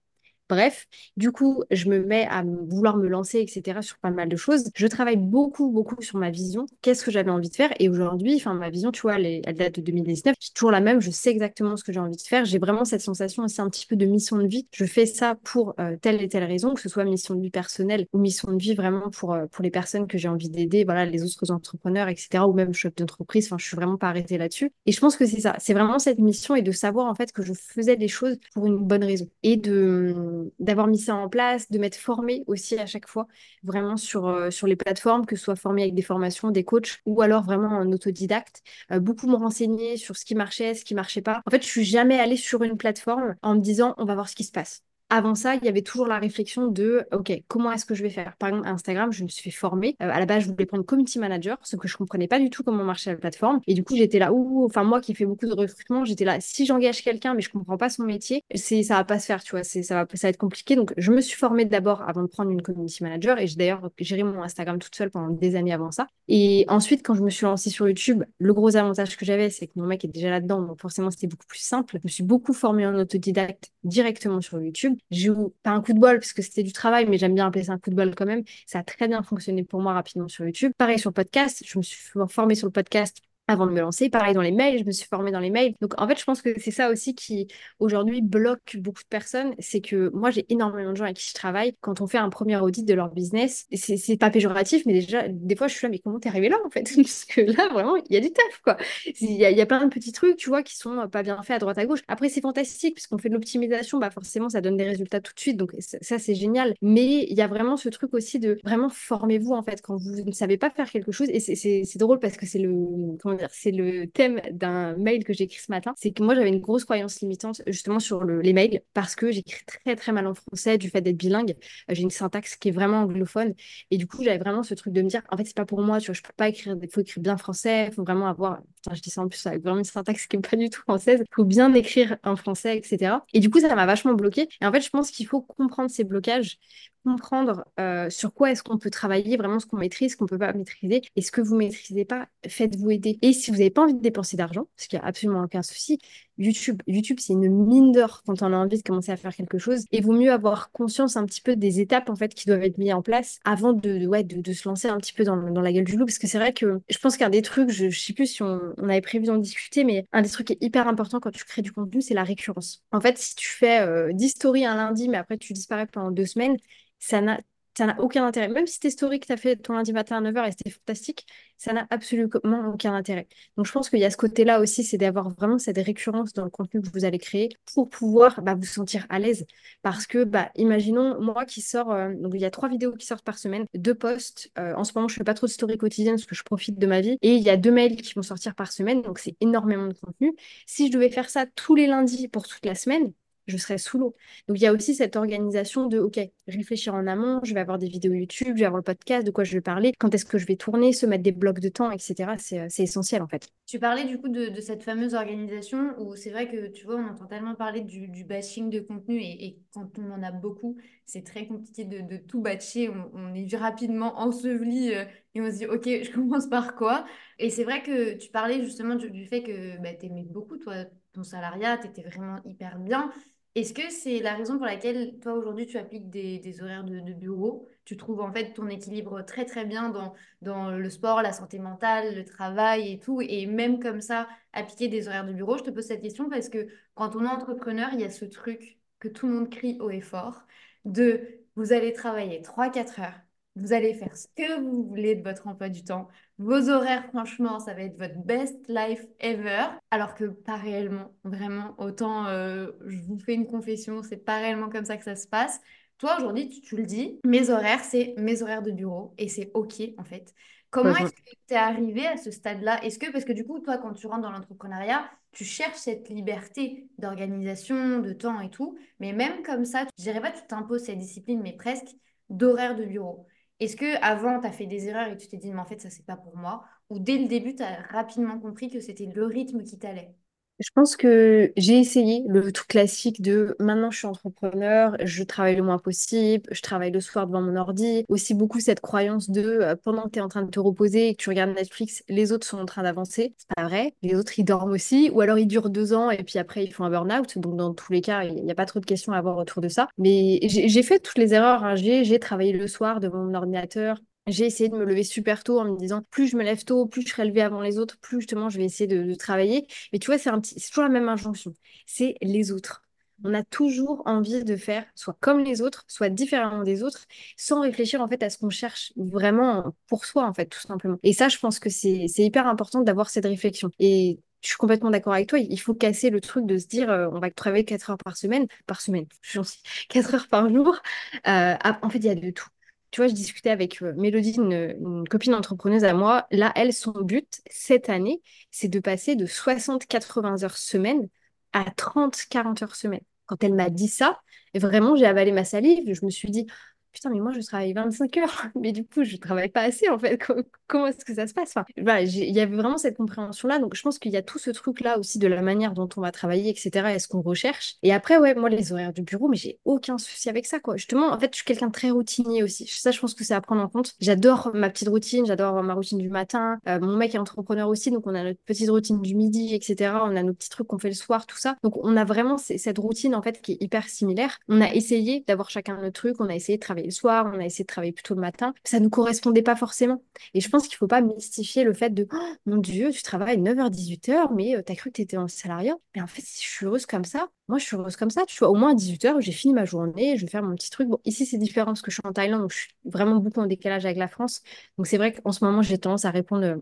B: Bref, du coup, je me mets à vouloir me lancer, etc., sur pas mal de choses. Je travaille beaucoup, beaucoup sur ma vision. Qu'est-ce que j'avais envie de faire? Et aujourd'hui, enfin, ma vision, tu vois, elle, date de 2019. C'est toujours la même. Je sais exactement ce que j'ai envie de faire. J'ai vraiment cette sensation aussi un petit peu de mission de vie. Je fais ça pour euh, telle et telle raison, que ce soit mission de vie personnelle ou mission de vie vraiment pour, euh, pour les personnes que j'ai envie d'aider, voilà, les autres entrepreneurs, etc., ou même chef d'entreprise. Enfin, je suis vraiment pas arrêtée là-dessus. Et je pense que c'est ça. C'est vraiment cette mission et de savoir, en fait, que je faisais les choses pour une bonne raison. Et de d'avoir mis ça en place, de m'être formée aussi à chaque fois, vraiment sur, euh, sur les plateformes, que ce soit formée avec des formations, des coachs, ou alors vraiment en autodidacte, euh, beaucoup me renseigner sur ce qui marchait, ce qui marchait pas. En fait, je suis jamais allée sur une plateforme en me disant on va voir ce qui se passe avant ça, il y avait toujours la réflexion de, OK, comment est-ce que je vais faire? Par exemple, Instagram, je me suis fait former. Euh, à la base, je voulais prendre community manager, ce que je comprenais pas du tout comment marchait la plateforme. Et du coup, j'étais là, ou enfin, moi qui fais beaucoup de recrutement, j'étais là, si j'engage quelqu'un, mais je comprends pas son métier, c'est, ça va pas se faire, tu vois, ça va, ça va être compliqué. Donc, je me suis formée d'abord avant de prendre une community manager et j'ai d'ailleurs géré mon Instagram toute seule pendant des années avant ça. Et ensuite, quand je me suis lancée sur YouTube, le gros avantage que j'avais, c'est que mon mec est déjà là-dedans, donc forcément, c'était beaucoup plus simple. Je me suis beaucoup formée en autodidacte directement sur YouTube. J'ai eu pas un coup de bol parce que c'était du travail, mais j'aime bien appeler ça un coup de bol quand même. Ça a très bien fonctionné pour moi rapidement sur YouTube. Pareil sur podcast, je me suis formée sur le podcast avant de me lancer. Pareil dans les mails, je me suis formée dans les mails. Donc en fait, je pense que c'est ça aussi qui aujourd'hui bloque beaucoup de personnes. C'est que moi, j'ai énormément de gens avec qui je travaille. Quand on fait un premier audit de leur business, c'est pas péjoratif, mais déjà, des fois, je suis là, mais comment t'es arrivé là en fait? Parce que là, vraiment, il y a du taf quoi. Il y, a, plein de petits trucs, tu vois, qui sont pas bien faits à droite à gauche. Après, c'est fantastique, puisqu'on fait de l'optimisation, bah forcément, ça donne des résultats tout de suite. Donc ça, c'est génial. Mais il y a vraiment ce truc aussi de vraiment formez-vous en fait quand vous ne savez pas faire quelque chose. Et c'est drôle parce que c'est le, c'est le thème d'un mail que j'ai écrit ce matin. C'est que moi, j'avais une grosse croyance limitante justement sur le, les mails parce que j'écris très très mal en français du fait d'être bilingue. Euh, j'ai une syntaxe qui est vraiment anglophone. Et du coup, j'avais vraiment ce truc de me dire, en fait, c'est pas pour moi, tu vois, je peux pas écrire, il faut écrire bien français, il faut vraiment avoir, putain, je dis ça en plus avec vraiment une syntaxe qui est pas du tout française, il faut bien écrire en français, etc. Et du coup, ça m'a vachement bloqué. Et en fait, je pense qu'il faut comprendre ces blocages comprendre euh, sur quoi est-ce qu'on peut travailler, vraiment ce qu'on maîtrise, ce qu'on peut pas maîtriser, et ce que vous maîtrisez pas, faites-vous aider. Et si vous n'avez pas envie de dépenser d'argent, parce qu'il n'y absolument aucun souci, YouTube, YouTube c'est une mine d'or quand on a envie de commencer à faire quelque chose, et vaut mieux avoir conscience un petit peu des étapes en fait qui doivent être mises en place avant de, ouais, de, se lancer un petit peu dans, dans, la gueule du loup, parce que c'est vrai que je pense qu'un des trucs, je, je sais plus si on, on avait prévu d'en discuter, mais un des trucs qui est hyper important quand tu crées du contenu, c'est la récurrence. En fait, si tu fais euh, 10 stories un lundi, mais après tu disparais pendant deux semaines, ça n'a aucun intérêt. Même si tes stories que tu as fait ton lundi matin à 9h et c'était fantastique, ça n'a absolument aucun intérêt. Donc je pense qu'il y a ce côté-là aussi, c'est d'avoir vraiment cette récurrence dans le contenu que vous allez créer pour pouvoir bah, vous sentir à l'aise. Parce que, bah, imaginons, moi qui sors, euh, donc il y a trois vidéos qui sortent par semaine, deux posts. Euh, en ce moment, je fais pas trop de stories quotidiennes parce que je profite de ma vie. Et il y a deux mails qui vont sortir par semaine, donc c'est énormément de contenu. Si je devais faire ça tous les lundis pour toute la semaine, je serais sous l'eau. Donc il y a aussi cette organisation de, OK, réfléchir en amont, je vais avoir des vidéos YouTube, je vais avoir le podcast, de quoi je vais parler, quand est-ce que je vais tourner, se mettre des blocs de temps, etc. Euh, c'est essentiel en fait.
A: Tu parlais du coup de, cette fameuse organisation où c'est vrai que tu vois, on entend tellement parler du, bashing de contenu et, quand on en a beaucoup, c'est très compliqué de, tout batcher. On, est rapidement enseveli euh, et on se dit, OK, je commence par quoi? Et c'est vrai que tu parlais justement du, fait que bah, tu aimais beaucoup, toi, ton salariat, tu étais vraiment hyper bien. Est-ce que c'est la raison pour laquelle toi aujourd'hui tu appliques des, horaires de, bureau? Tu trouves en fait ton équilibre très très bien dans, dans le sport, la santé mentale, le travail et tout, et même comme ça, appliquer des horaires de bureau? Je te pose cette question parce que quand on est entrepreneur, il y a ce truc que tout le monde crie haut et fort de vous allez travailler 3-4 heures, vous allez faire ce que vous voulez de votre emploi du temps. Vos horaires, franchement, ça va être votre best life ever. Alors que pas réellement, vraiment. Autant, euh, je vous fais une confession, c'est pas réellement comme ça que ça se passe. Toi, aujourd'hui, tu, le dis, mes horaires, c'est mes horaires de bureau et c'est OK, en fait. Comment est-ce que tu es arrivé à ce stade-là? Est-ce que, parce que du coup, toi, quand tu rentres dans l'entrepreneuriat, tu cherches cette liberté d'organisation, de temps et tout, mais même comme ça, je dirais pas que tu t'imposes cette discipline, mais presque d'horaire de bureau. Est-ce que avant tu as fait des erreurs et tu t'es dit, mais en fait, ça, c'est pas pour moi? Ou dès le début, tu as rapidement compris que c'était le rythme qui t'allait?
B: Je pense que j'ai essayé le tout classique de maintenant je suis entrepreneur, je travaille le moins possible, je travaille le soir devant mon ordi. Aussi beaucoup cette croyance de euh, pendant que tu es en train de te reposer et que tu regardes Netflix, les autres sont en train d'avancer. C'est pas vrai. Les autres ils dorment aussi ou alors ils durent deux ans et puis après ils font un burn-out. Donc dans tous les cas, il n'y a pas trop de questions à avoir autour de ça. Mais j'ai fait toutes les erreurs. Hein. J'ai travaillé le soir devant mon ordinateur j'ai essayé de me lever super tôt en me disant plus je me lève tôt, plus je serai levée avant les autres, plus justement je vais essayer de, travailler. Mais tu vois, c'est toujours la même injonction. C'est les autres. On a toujours envie de faire soit comme les autres, soit différemment des autres, sans réfléchir en fait à ce qu'on cherche vraiment pour soi en fait, tout simplement. Et ça, je pense que c'est, hyper important d'avoir cette réflexion. Et je suis complètement d'accord avec toi. Il faut casser le truc de se dire euh, on va travailler 4 heures par semaine, par semaine, j'en suis 4 heures par jour. Euh, en fait, il y a de tout tu vois, je discutais avec euh, Mélodie, une, copine entrepreneuse à moi. Là, elle, son but cette année, c'est de passer de 60-80 heures semaine à 30-40 heures semaine. Quand elle m'a dit ça, vraiment, j'ai avalé ma salive. Je me suis dit, putain, mais moi, je travaille 25 heures, mais du coup, je travaille pas assez, en fait. Comment est-ce que ça se passe? Enfin, voilà, Il y avait vraiment cette compréhension-là. Donc, je pense qu'il y a tout ce truc-là aussi de la manière dont on va travailler, etc. Et ce qu'on recherche. Et après, ouais, moi, les horaires du bureau, mais j'ai aucun souci avec ça, quoi. Justement, en fait, je suis quelqu'un de très routinier aussi. Ça, je pense que c'est à prendre en compte. J'adore ma petite routine, j'adore ma routine du matin. Euh, mon mec est entrepreneur aussi, donc on a notre petite routine du midi, etc. On a nos petits trucs qu'on fait le soir, tout ça. Donc, on a vraiment cette routine, en fait, qui est hyper similaire. On a essayé d'avoir chacun notre truc, on a essayé de travailler le soir, on a essayé de travailler plutôt le matin. Ça ne nous correspondait pas forcément. Et je pense qu'il ne faut pas mystifier le fait de oh, mon Dieu, tu travailles 9h, 18h, mais euh, tu as cru que tu étais en salariat? Mais en fait, si je suis heureuse comme ça, moi, je suis heureuse comme ça. Tu vois, au moins à 18h, j'ai fini ma journée, je vais faire mon petit truc. Bon, ici, c'est différent parce que je suis en Thaïlande, donc je suis vraiment beaucoup en décalage avec la France. Donc, c'est vrai qu'en ce moment, j'ai tendance à répondre. Euh,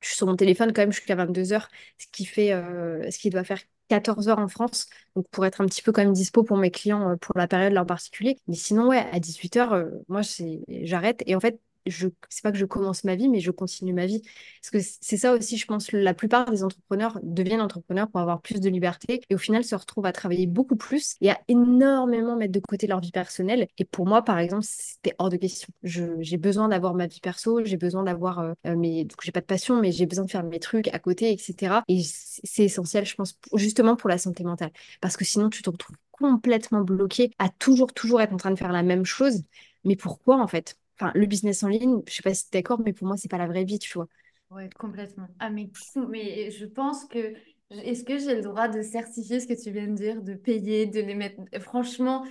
B: je suis sur mon téléphone quand même jusqu'à 22h, ce qui fait, euh, ce qui doit faire 14 heures en France, donc pour être un petit peu quand même dispo pour mes clients euh, pour la période là en particulier. Mais sinon, ouais, à 18 heures, euh, moi, j'arrête. Et en fait, je c'est pas que je commence ma vie, mais je continue ma vie. Parce que c'est ça aussi, je pense, la plupart des entrepreneurs deviennent entrepreneurs pour avoir plus de liberté et au final se retrouvent à travailler beaucoup plus et à énormément mettre de côté leur vie personnelle. Et pour moi, par exemple, c'était hors de question. J'ai besoin d'avoir ma vie perso, j'ai besoin d'avoir euh, euh, mes... Donc j'ai pas de passion, mais j'ai besoin de faire mes trucs à côté, etc. Et c'est essentiel, je pense, justement pour la santé mentale. Parce que sinon, tu te retrouves complètement bloqué à toujours, toujours être en train de faire la même chose. Mais pourquoi, en fait? Enfin, le business en ligne, je sais pas si tu es d'accord, mais pour moi, c'est pas la vraie vie, tu vois.
A: Ouais, complètement. Ah, mais, mais je pense que. Est-ce que j'ai le droit de certifier ce que tu viens de dire, de payer, de les mettre? Franchement,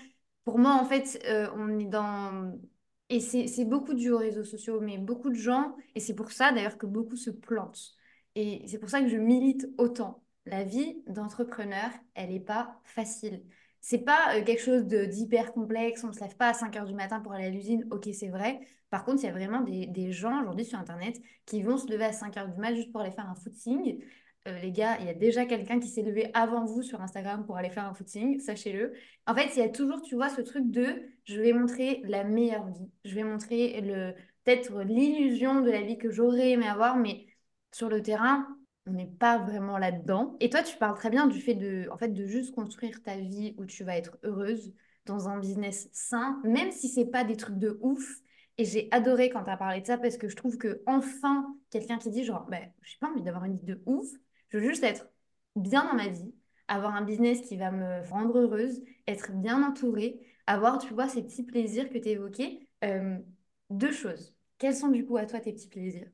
A: pour moi, en fait, euh, on est dans. Et c'est beaucoup dû aux réseaux sociaux, mais beaucoup de gens, et c'est pour ça d'ailleurs que beaucoup se plantent. Et c'est pour ça que je milite autant. La vie d'entrepreneur, elle n'est pas facile c'est pas euh, quelque chose d'hyper complexe, on ne se lève pas à 5 heures du matin pour aller à l'usine, ok c'est vrai. Par contre, il y a vraiment des, gens aujourd'hui sur Internet qui vont se lever à 5 heures du matin juste pour aller faire un footing. Euh, les gars, il y a déjà quelqu'un qui s'est levé avant vous sur Instagram pour aller faire un footing, sachez-le. En fait, il y a toujours, tu vois, ce truc de je vais montrer la meilleure vie. Je vais montrer le peut-être l'illusion de la vie que j'aurais aimé avoir, mais sur le terrain, on n'est pas vraiment là-dedans. Et toi, tu parles très bien du fait de, en fait, de juste construire ta vie où tu vas être heureuse dans un business sain, même si c'est pas des trucs de ouf. Et j'ai adoré quand tu as parlé de ça parce que je trouve que enfin quelqu'un qui dit genre, ben, j'ai pas envie d'avoir une vie de ouf, je veux juste être bien dans ma vie, avoir un business qui va me rendre heureuse, être bien entourée, avoir, tu vois, ces petits plaisirs que tu évoquais. Euh, deux choses. Quels sont du coup à toi tes petits plaisirs?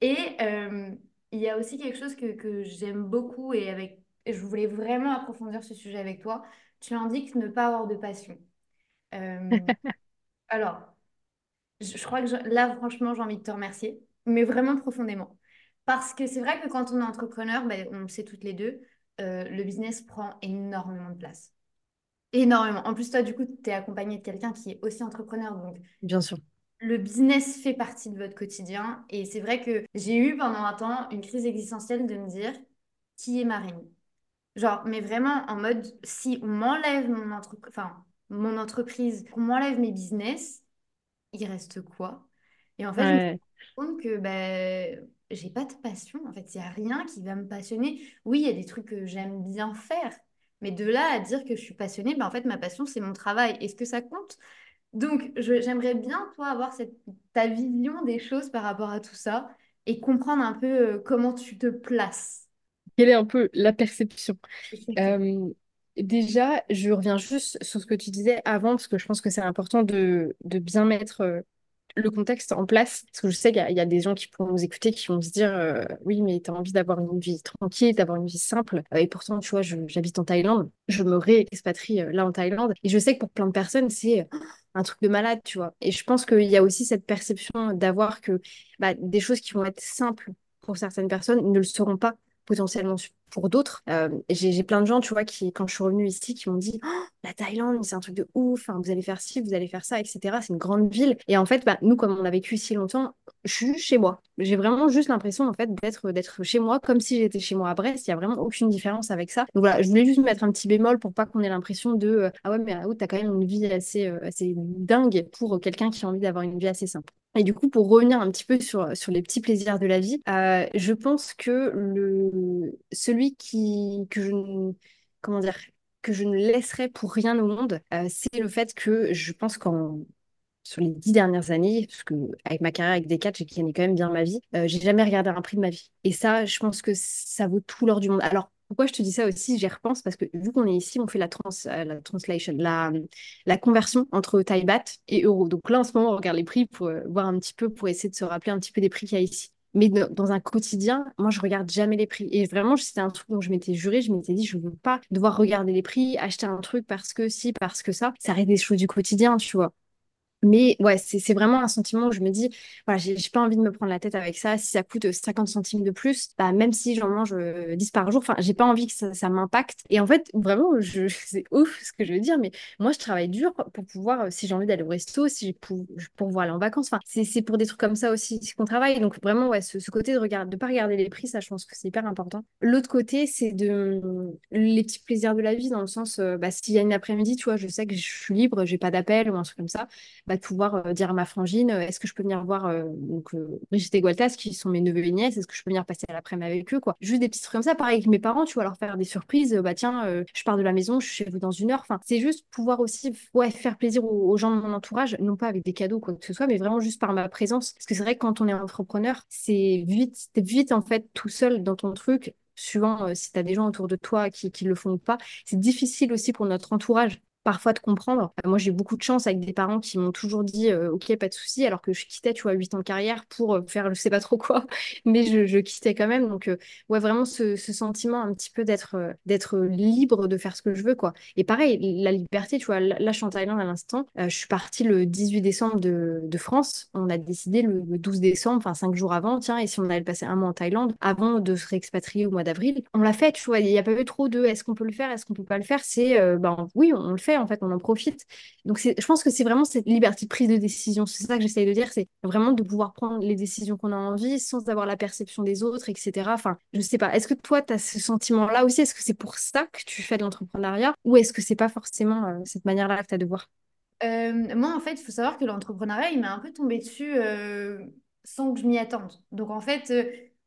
A: Et euh, il y a aussi quelque chose que, j'aime beaucoup et avec je voulais vraiment approfondir ce sujet avec toi. Tu indiques ne pas avoir de passion. Euh, alors, je, crois que là, franchement, j'ai envie de te remercier, mais vraiment profondément. Parce que c'est vrai que quand on est entrepreneur, ben, on le sait toutes les deux, euh, le business prend énormément de place. Énormément. En plus, toi, du coup, tu es accompagné de quelqu'un qui est aussi entrepreneur. Donc,
B: Bien sûr
A: le business fait partie de votre quotidien. Et c'est vrai que j'ai eu pendant un temps une crise existentielle de me dire qui est Marine Genre, mais vraiment en mode si on m'enlève mon, enfin, mon entreprise, on m'enlève mes business, il reste quoi? Et en fait, je me rends compte que ben, j'ai pas de passion. En fait, il n'y a rien qui va me passionner. Oui, il y a des trucs que j'aime bien faire. Mais de là à dire que je suis passionnée, ben, en fait, ma passion, c'est mon travail. Est-ce que ça compte? Donc, j'aimerais bien, toi, avoir cette, ta vision des choses par rapport à tout ça et comprendre un peu euh, comment tu te places.
B: Quelle est un peu la perception? Euh, Déjà, je reviens juste sur ce que tu disais avant, parce que je pense que c'est important de, de bien mettre euh, le contexte en place. Parce que je sais qu'il y, a des gens qui pourront nous écouter, qui vont se dire euh, Oui, mais tu as envie d'avoir une vie tranquille, d'avoir une vie simple. Euh, et pourtant, tu vois, j'habite en Thaïlande. Je me réexpatrie euh, là en Thaïlande. Et je sais que pour plein de personnes, c'est un truc de malade, tu vois. Et je pense qu'il y a aussi cette perception d'avoir que bah, des choses qui vont être simples pour certaines personnes ne le seront pas potentiellement pour d'autres. Euh, j'ai plein de gens, tu vois, qui, quand je suis revenue ici, qui m'ont dit oh, la Thaïlande, c'est un truc de ouf, vous allez faire ci, vous allez faire ça, etc. C'est une grande ville. Et en fait, bah, nous, comme on a vécu ici longtemps, je suis chez moi. J'ai vraiment juste l'impression, en fait, d'être d'être chez moi, comme si j'étais chez moi à Brest. Il n'y a vraiment aucune différence avec ça. Donc voilà, je voulais juste mettre un petit bémol pour pas qu'on ait l'impression de euh, ah ouais, mais tu as quand même une vie assez, euh, assez dingue pour quelqu'un qui a envie d'avoir une vie assez simple. Et du coup, pour revenir un petit peu sur, sur les petits plaisirs de la vie, je pense que le, celui qui, que je, comment dire, que je ne laisserai pour rien au monde, euh, c'est le fait que je pense qu'en sur les dix dernières années, parce que avec ma carrière avec Decat, j'ai gagné quand même bien ma vie, euh, j'ai jamais regardé un prix de ma vie. Et ça, je pense que ça vaut tout l'or du monde. Alors, pourquoi je te dis ça aussi J'y repense parce que vu qu'on est ici, on fait la, trans, euh, la translation, la, la conversion entre Thai baht et euro. Donc là, en ce moment, on regarde les prix pour voir un petit peu, pour essayer de se rappeler un petit peu des prix qu'il y a ici. Mais dans un quotidien, moi, je regarde jamais les prix. Et vraiment, c'était un truc dont je m'étais juré. Je m'étais dit, je veux pas devoir regarder les prix, acheter un truc parce que si, parce que ça. Ça reste des choses du quotidien, tu vois. Mais ouais, c'est vraiment un sentiment où je me dis, voilà, j'ai pas envie de me prendre la tête avec ça. Si ça coûte 50 centimes de plus, bah, même si j'en mange 10 euh, par jour, enfin, j'ai pas envie que ça, m'impacte. Et en fait, vraiment, c'est ouf ce que je veux dire, mais moi, je travaille dur pour pouvoir, euh, si j'ai envie d'aller au resto, si pour, pour pouvoir aller en vacances, enfin, c'est pour des trucs comme ça aussi qu'on travaille. Donc vraiment, ouais, ce, côté de regarder, de pas regarder les prix, ça, je pense que c'est hyper important. L'autre côté, c'est de les petits plaisirs de la vie, dans le sens, euh, bah, s'il y a une après-midi, tu vois, je sais que je suis libre, j'ai pas d'appel ou un truc comme ça, bah, pouvoir euh, dire à ma frangine, euh, est-ce que je peux venir voir euh, Brigitte et Gualtas, qui sont mes neveux et nièces, est-ce que je peux venir passer l'après-midi avec eux, quoi? Juste des petits trucs comme ça, pareil avec mes parents, tu vois, leur faire des surprises, bah tiens, je pars de la maison, je suis chez vous dans une heure. Enfin, c'est juste pouvoir aussi ouais, faire plaisir aux, gens de mon entourage, non pas avec des cadeaux, quoi que ce soit, mais vraiment juste par ma présence. Parce que c'est vrai que quand on est entrepreneur, c'est vite, vite en fait tout seul dans ton truc suivant si tu as des gens autour de toi qui, qui le font ou pas. C'est difficile aussi pour notre entourage parfois de comprendre. Euh, moi, j'ai beaucoup de chance avec des parents qui m'ont toujours dit euh, OK, pas de souci, alors que je quittais, tu vois, 8 ans de carrière pour euh, faire je sais pas trop quoi, mais je, quittais quand même. Donc, ouais, vraiment ce, sentiment un petit peu d'être libre de faire ce que je veux, quoi. Et pareil, la liberté, tu vois, là, je suis en Thaïlande à l'instant. je suis partie le 18 décembre de, de France. On a décidé le, 12 décembre, enfin 5 jours avant, tiens, et si on allait passer un mois en Thaïlande avant de se réexpatrier au mois d'avril, on l'a fait, tu vois. Il n'y a pas eu trop de est-ce qu'on peut le faire, est-ce qu'on peut pas le faire? C'est, ben oui, on le fait en fait, on en profite. Donc je pense que c'est vraiment cette liberté de prise de décision. C'est ça que j'essaye de dire, c'est vraiment de pouvoir prendre les décisions qu'on a envie sans avoir la perception des autres, etc. Enfin, je sais pas. Est-ce que toi, tu as ce sentiment-là aussi? Est-ce que c'est pour ça que tu fais de l'entrepreneuriat? Ou est-ce que c'est pas forcément euh, cette manière-là que tu as de voir?
A: Euh, Moi, en fait, il faut savoir que l'entrepreneuriat, il m'est un peu tombé dessus euh, sans que je m'y attende. Donc, en fait,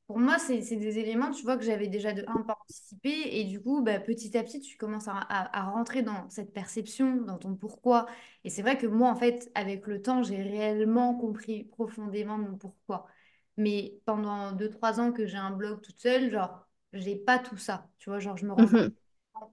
A: pour moi, c'est des éléments, tu vois, que j'avais déjà de un, pas anticipé. Et du coup, bah, petit à petit, tu commences à, rentrer dans cette perception, dans ton pourquoi. Et c'est vrai que moi, en fait, avec le temps, j'ai réellement compris profondément mon pourquoi. Mais pendant deux, trois ans que j'ai un blog toute seule, genre, j'ai pas tout ça. Tu vois, genre, je me rends mhm.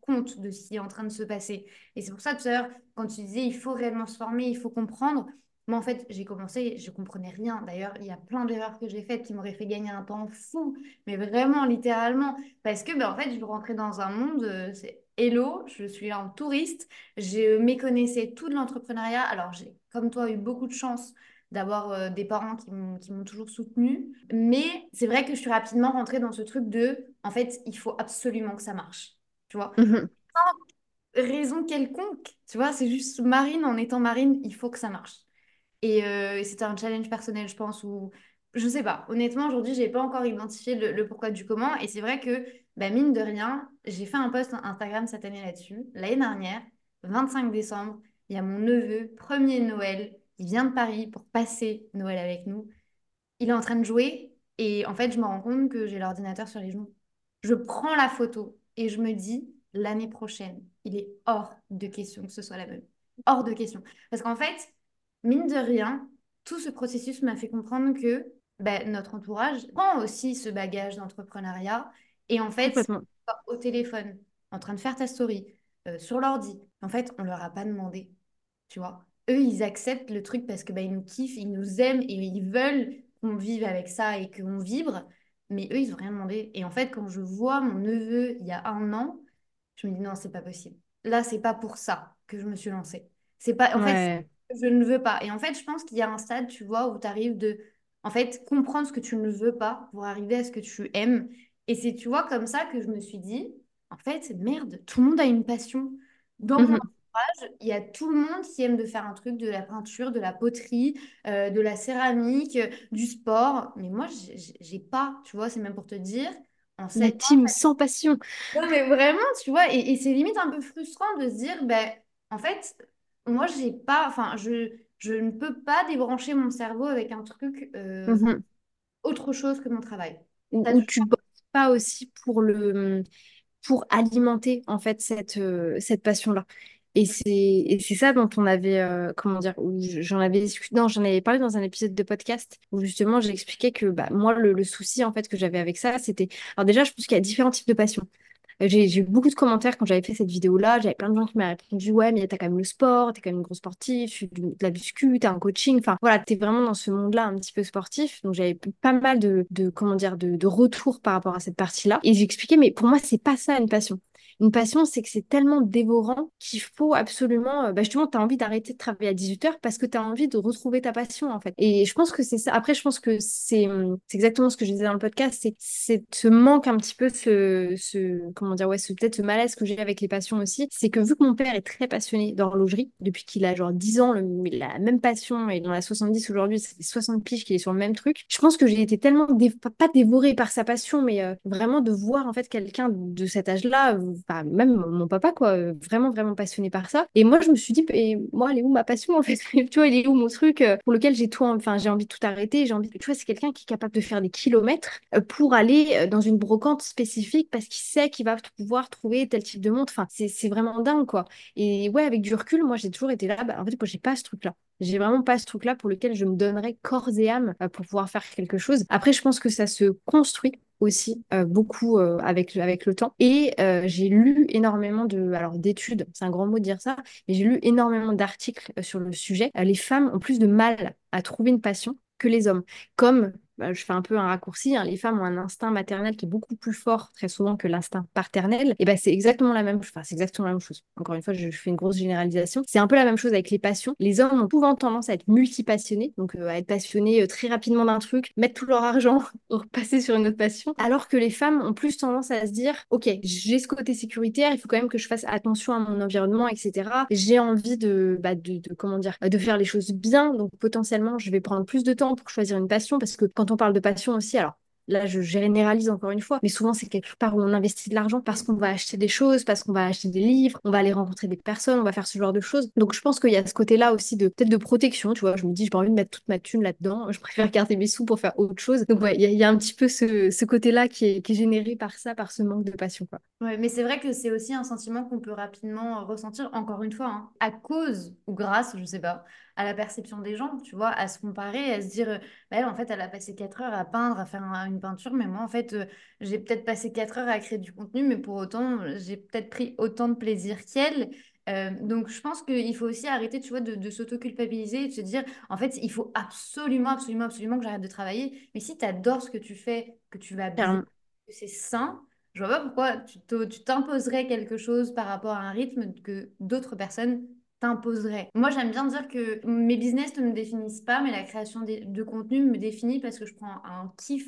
A: compte de ce qui est en train de se passer. Et c'est pour ça, tout à l'heure, quand tu disais, il faut réellement se former, il faut comprendre, moi, en fait, j'ai commencé, je comprenais rien. D'ailleurs, il y a plein d'erreurs que j'ai faites qui m'auraient fait gagner un temps fou, mais vraiment, littéralement. Parce que, ben, en fait, je rentrais dans un monde, euh, c'est hello, je suis un touriste, je méconnaissais tout de l'entrepreneuriat. Alors, j'ai, comme toi, eu beaucoup de chance d'avoir euh, des parents qui m'ont toujours soutenue. Mais c'est vrai que je suis rapidement rentrée dans ce truc de, en fait, il faut absolument que ça marche. Tu vois mmh raison quelconque. Tu vois, c'est juste Marine, en étant Marine, il faut que ça marche. Euh, et c'était un challenge personnel, je pense, ou je sais pas. Honnêtement, aujourd'hui, j'ai pas encore identifié le, pourquoi du comment. Et c'est vrai que, bah, mine de rien, j'ai fait un post Instagram cette année là-dessus. L'année dernière, 25 décembre, il y a mon neveu, premier Noël. Il vient de Paris pour passer Noël avec nous. Il est en train de jouer et en fait, je me rends compte que j'ai l'ordinateur sur les genoux. Je prends la photo et je me dis, l'année prochaine, il est hors de question que ce soit la même. Hors de question. Parce qu'en fait, mine de rien, tout ce processus m'a fait comprendre que ben, notre entourage prend aussi ce bagage d'entrepreneuriat. Et en fait, au téléphone, en train de faire ta story, euh, sur l'ordi, en fait, on leur a pas demandé. Tu vois Eux, ils acceptent le truc parce que ben, ils nous kiffent, ils nous aiment et ils veulent qu'on vive avec ça et qu'on vibre. Mais eux, ils n'ont rien demandé. Et en fait, quand je vois mon neveu il y a un an, je me dis non, c'est pas possible. Là, c'est pas pour ça que je me suis lancée. C'est pas, en fait, je ne veux pas. Et en fait, je pense qu'il y a un stade, tu vois, où tu arrives de, en fait, comprendre ce que tu ne veux pas pour arriver à ce que tu aimes. Et c'est, tu vois, comme ça que je me suis dit, en fait, merde, tout le monde a une passion. Dans mon mhm. entourage, il y a tout le monde qui aime de faire un truc, de la peinture, de la poterie, euh, de la céramique, du sport. Mais moi, j'ai pas, tu vois, c'est même pour te dire.
B: En la team sans passion.
A: Non, mais vraiment, tu vois, et, et c'est limite un peu frustrant de se dire, ben, en fait, moi, j'ai pas, enfin, je, je ne peux pas débrancher mon cerveau avec un truc euh, mhm. autre chose que mon travail.
B: Ou, tu bosses pas aussi pour le pour alimenter en fait cette, euh, cette passion-là. Et c'est c'est ça dont on avait, euh, comment dire, j'en avais discuté, non, j'en avais parlé dans un épisode de podcast où justement j'expliquais que bah, moi, le, le souci en fait que j'avais avec ça, c'était. Alors déjà, je pense qu'il y a différents types de passions. J'ai eu beaucoup de commentaires quand j'avais fait cette vidéo-là. J'avais plein de gens qui m'avaient répondu Ouais, mais t'as quand même le sport, t'es quand même une grosse sportive, tu de la muscu, t'as un coaching. Enfin, voilà, t'es vraiment dans ce monde-là un petit peu sportif. Donc, j'avais pas mal de, de, comment dire, de, de retours par rapport à cette partie-là. Et j'expliquais Mais pour moi, c'est pas ça une passion. Une passion, c'est que c'est tellement dévorant qu'il faut absolument, euh, bah justement, tu as envie d'arrêter de travailler à 18h parce que tu as envie de retrouver ta passion, en fait. Et je pense que c'est ça. Après, je pense que c'est exactement ce que je disais dans le podcast, c'est ce manque un petit peu, ce, ce comment dire, ouais, peut-être ce malaise que j'ai avec les passions aussi. C'est que vu que mon père est très passionné d'horlogerie, depuis qu'il a genre 10 ans, le, la même passion et dans la 70 aujourd'hui, c'est 60 piges qu'il est sur le même truc. Je pense que j'ai été tellement, pas dévorée par sa passion, mais euh, vraiment de voir en fait quelqu'un de cet âge-là, même mon papa, quoi, euh, vraiment, vraiment passionné par ça. Et moi, je me suis dit, et moi, elle est où ma passion, en fait? Tu vois, elle est où mon truc euh, pour lequel j'ai tout, enfin, j'ai envie de tout arrêter, j'ai envie, tu vois, c'est quelqu'un qui est capable de faire des kilomètres euh, pour aller dans une brocante spécifique parce qu'il sait qu'il va pouvoir trouver tel type de montre. Enfin, c'est vraiment dingue, quoi. Et ouais, avec du recul, moi, j'ai toujours été là, bah, en fait, moi, j'ai pas ce truc-là. J'ai vraiment pas ce truc-là pour lequel je me donnerais corps et âme pour pouvoir faire quelque chose. Après, je pense que ça se construit aussi euh, beaucoup euh, avec, le temps. Et euh, j'ai lu énormément de, alors d'études, c'est un grand mot de dire ça, mais j'ai lu énormément d'articles sur le sujet. les femmes ont plus de mal à trouver une passion que les hommes. Comme bah, je fais un peu un raccourci, hein, les femmes ont un instinct maternel qui est beaucoup plus fort très souvent que l'instinct paternel, et ben c'est exactement la même, enfin, c'est exactement la même chose. Encore une fois, je, fais une grosse généralisation. C'est un peu la même chose avec les passions. Les hommes ont souvent tendance à être multipassionnés, donc euh, à être passionnés euh, très rapidement d'un truc, mettre tout leur argent pour passer sur une autre passion, alors que les femmes ont plus tendance à se dire, ok, j'ai ce côté sécuritaire, il faut quand même que je fasse attention à mon environnement, etc. J'ai envie de, bah, de, de, comment dire, de faire les choses bien, donc potentiellement je vais prendre plus de temps pour choisir une passion parce que quand quand on parle de passion aussi, alors là je généralise encore une fois, mais souvent c'est quelque part où on investit de l'argent parce qu'on va acheter des choses, parce qu'on va acheter des livres, on va aller rencontrer des personnes, on va faire ce genre de choses. Donc je pense qu'il y a ce côté-là aussi de peut-être de protection, tu vois, je me dis j'ai pas envie de mettre toute ma thune là-dedans, je préfère garder mes sous pour faire autre chose. Donc ouais, il y, a un petit peu ce, côté-là qui est, qui est, généré par ça, par ce manque de passion. Quoi.
A: Ouais, mais c'est vrai que c'est aussi un sentiment qu'on peut rapidement ressentir, encore une fois, hein, à cause ou grâce, je sais pas, à la perception des gens, tu vois, à se comparer, à se dire, bah, en fait, elle a passé 4 heures à peindre, à faire une peinture, mais moi, en fait, euh, j'ai peut-être passé 4 heures à créer du contenu, mais pour autant, j'ai peut-être pris autant de plaisir qu'elle. Euh, donc, je pense qu'il faut aussi arrêter, tu vois, de, de s'auto-culpabiliser et de se dire, en fait, il faut absolument, absolument, absolument que j'arrête de travailler. Mais si tu adores ce que tu fais, que tu vas bien, que c'est sain, je vois pas pourquoi tu t'imposerais quelque chose par rapport à un rythme que d'autres personnes t'imposerait. Moi, j'aime bien dire que mes business ne me définissent pas, mais la création de contenu me définit parce que je prends un kiff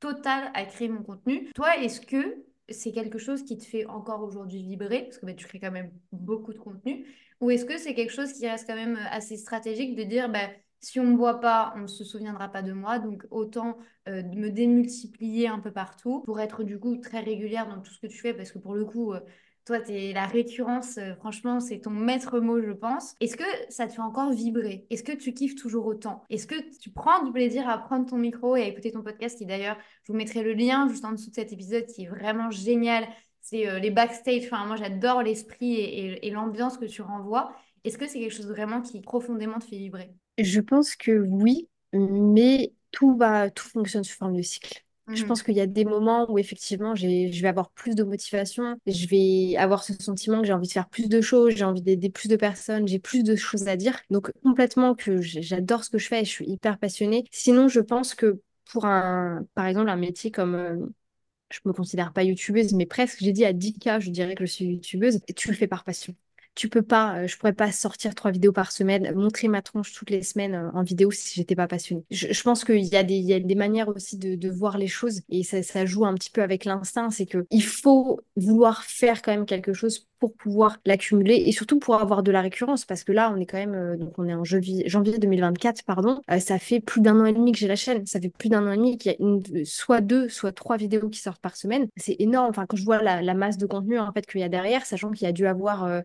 A: total à créer mon contenu. Toi, est-ce que c'est quelque chose qui te fait encore aujourd'hui vibrer? Parce que bah, tu crées quand même beaucoup de contenu. Ou est-ce que c'est quelque chose qui reste quand même assez stratégique de dire, bah, si on ne me voit pas, on ne se souviendra pas de moi, donc autant euh, me démultiplier un peu partout pour être du coup très régulière dans tout ce que tu fais, parce que pour le coup, euh, toi, es la récurrence, euh, franchement, c'est ton maître mot, je pense. Est-ce que ça te fait encore vibrer? Est-ce que tu kiffes toujours autant? Est-ce que tu prends du plaisir à prendre ton micro et à écouter ton podcast qui d'ailleurs, je vous mettrai le lien juste en dessous de cet épisode qui est vraiment génial. C'est euh, les backstage. Enfin, moi, j'adore l'esprit et, l'ambiance que tu renvoies. Est-ce que c'est quelque chose vraiment qui profondément te fait vibrer?
B: Je pense que oui, mais tout va, tout fonctionne sous forme de cycle. Je pense mmh. qu'il y a des moments où effectivement je vais avoir plus de motivation, je vais avoir ce sentiment que j'ai envie de faire plus de choses, j'ai envie d'aider plus de personnes, j'ai plus de choses à dire. Donc complètement que j'adore ce que je fais et je suis hyper passionnée. Sinon, je pense que pour un, par exemple, un métier comme, euh, je me considère pas youtubeuse, mais presque, j'ai dit à 10K, je dirais que je suis youtubeuse, et tu le fais par passion tu peux pas, euh, je pourrais pas sortir trois vidéos par semaine, montrer ma tronche toutes les semaines euh, en vidéo si j'étais pas passionnée. Je, pense qu'il y, a des, y a des manières aussi de, de voir les choses et ça, ça, joue un petit peu avec l'instinct, c'est que il faut vouloir faire quand même quelque chose pour pouvoir l'accumuler et surtout pour avoir de la récurrence parce que là on est quand même euh, donc on est en janvier, janvier 2024 pardon ça fait plus d'un an et demi que j'ai la chaîne. Ça fait plus d'un an et demi qu'il y a une, soit deux soit trois vidéos qui sortent par semaine. C'est énorme. Enfin quand je vois la, la, masse de contenu en fait qu'il y a derrière sachant qu'il y a dû avoir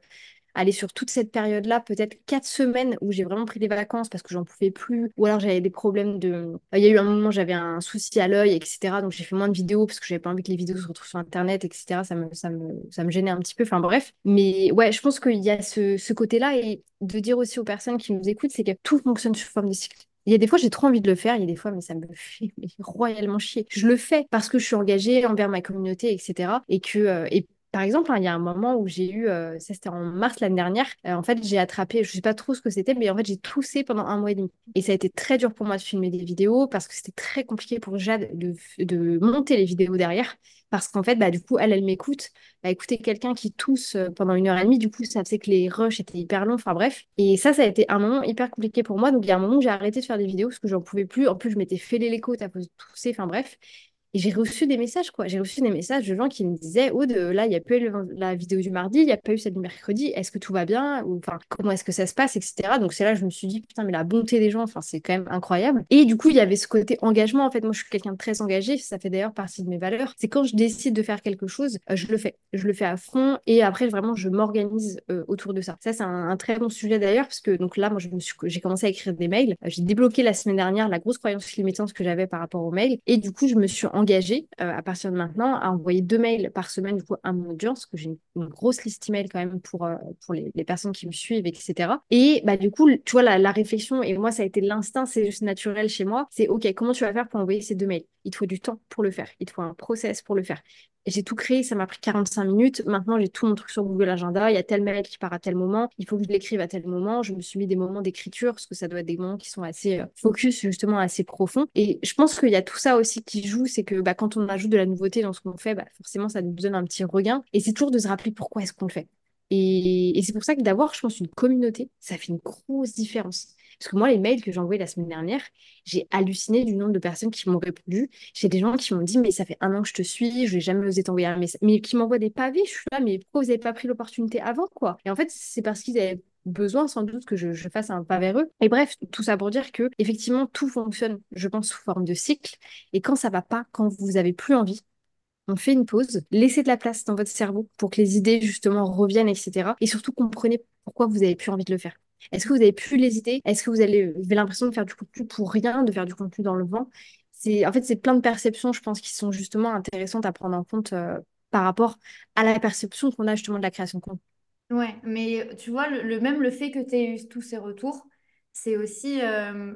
B: aller sur toute cette période-là, peut-être quatre semaines où j'ai vraiment pris des vacances parce que j'en pouvais plus, ou alors j'avais des problèmes de... Il y a eu un moment, j'avais un souci à l'œil, etc. Donc j'ai fait moins de vidéos parce que j'avais pas envie que les vidéos se retrouvent sur Internet, etc. Ça me, ça me, ça me gênait un petit peu, enfin bref. Mais ouais, je pense qu'il y a ce, ce côté-là et de dire aussi aux personnes qui nous écoutent, c'est que tout fonctionne sous forme de cycle. Il y a des fois, j'ai trop envie de le faire. Il y a des fois, mais ça me fait royalement chier. Je le fais parce que je suis engagée envers ma communauté, etc. Et que, euh, et par exemple, hein, il y a un moment où j'ai eu, euh, ça c'était en mars l'année dernière, euh, en fait j'ai attrapé, je sais pas trop ce que c'était, mais en fait j'ai toussé pendant un mois et demi. Et ça a été très dur pour moi de filmer des vidéos parce que c'était très compliqué pour Jade de, monter les vidéos derrière. Parce qu'en fait, bah, du coup, elle, elle m'écoute. Bah, écouter quelqu'un qui tousse euh, pendant une heure et demie, du coup, ça faisait que les rushs étaient hyper longs. Enfin bref. Et ça, ça a été un moment hyper compliqué pour moi. Donc il y a un moment où j'ai arrêté de faire des vidéos parce que j'en pouvais plus. En plus, je m'étais fêlé les côtes à cause de tousser. Enfin bref. Et j'ai reçu des messages, quoi. J'ai reçu des messages de gens qui me disaient Oh, de, là, il n'y a pas eu la vidéo du mardi, il n'y a pas eu celle du mercredi, est-ce que tout va bien Ou enfin, comment est-ce que ça se passe, etc. Donc, c'est là que je me suis dit Putain, mais la bonté des gens, enfin, c'est quand même incroyable. Et du coup, il y avait ce côté engagement. En fait, moi, je suis quelqu'un de très engagé, ça fait d'ailleurs partie de mes valeurs. C'est quand je décide de faire quelque chose, euh, je le fais. Je le fais à fond et après, vraiment, je m'organise euh, autour de ça. Ça, c'est un, très bon sujet d'ailleurs, parce que donc là, moi, j'ai commencé à écrire des mails. J'ai débloqué la semaine dernière la grosse croyance limitante que j'avais par rapport aux mails. Et du coup, je me suis à partir de maintenant, à envoyer deux mails par semaine du coup, à mon audience, que j'ai une, grosse liste email quand même pour, euh, pour les, les, personnes qui me suivent, etc. Et bah, du coup, tu vois, la, la réflexion, et moi, ça a été l'instinct, c'est juste naturel chez moi, c'est OK, comment tu vas faire pour envoyer ces deux mails? Il te faut du temps pour le faire, il te faut un process pour le faire. J'ai tout créé, ça m'a pris 45 minutes. Maintenant, j'ai tout mon truc sur Google Agenda. Il y a tel mail qui part à tel moment. Il faut que je l'écrive à tel moment. Je me suis mis des moments d'écriture parce que ça doit être des moments qui sont assez euh, focus, justement, assez profonds. Et je pense qu'il y a tout ça aussi qui joue. C'est que bah, quand on ajoute de la nouveauté dans ce qu'on fait, bah, forcément, ça nous donne un petit regain. Et c'est toujours de se rappeler pourquoi est-ce qu'on le fait. Et, et c'est pour ça que d'avoir, je pense, une communauté, ça fait une grosse différence. Parce que moi, les mails que j'ai envoyés la semaine dernière, j'ai halluciné du nombre de personnes qui m'ont répondu. J'ai des gens qui m'ont dit, mais ça fait un an que je te suis, je n'ai jamais osé t'envoyer un message. Mais qui m'envoient des pavés, je suis là, mais pourquoi vous n'avez pas pris l'opportunité avant, quoi? Et en fait, c'est parce qu'ils avaient besoin sans doute que je, fasse un pas vers eux. Et bref, tout ça pour dire que effectivement tout fonctionne, je pense, sous forme de cycle. Et quand ça va pas, quand vous avez plus envie, on fait une pause, laissez de la place dans votre cerveau pour que les idées justement reviennent, etc. Et surtout comprenez pourquoi vous avez plus envie de le faire. Est-ce que vous avez plus les idées Est-ce que vous, avez l'impression de faire du contenu pour rien, de faire du contenu dans le vent? C'est, En fait, c'est plein de perceptions, je pense, qui sont justement intéressantes à prendre en compte euh, par rapport à la perception qu'on a justement de la création de contenu.
A: Ouais, mais tu vois, le, même le fait que tu aies eu tous ces retours, c'est aussi euh,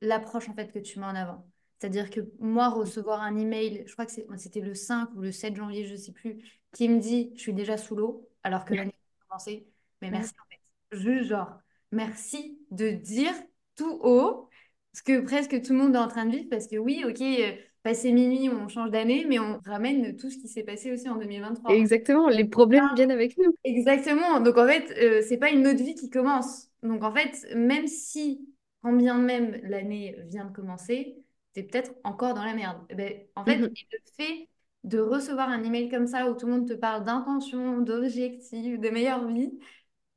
A: l'approche en fait que tu mets en avant. C'est-à-dire que moi, recevoir un email, je crois que c'était le 5 ou le 7 janvier, je ne sais plus, qui me dit je suis déjà sous l'eau alors que l'année a commencé. Mais merci en fait. Juste genre, merci de dire tout haut ce que presque tout le monde est en train de vivre parce que oui, ok, euh, passé minuit, on change d'année, mais on ramène tout ce qui s'est passé aussi en 2023.
B: Exactement, les problèmes viennent avec nous.
A: Exactement. Donc en fait, euh, c'est pas une autre vie qui commence. Donc en fait, même si, quand bien même l'année vient de commencer, t'es peut-être encore dans la merde. Eh ben, en fait, mhm. le fait de recevoir un email comme ça où tout le monde te parle d'intention, d'objectifs, de meilleure vie,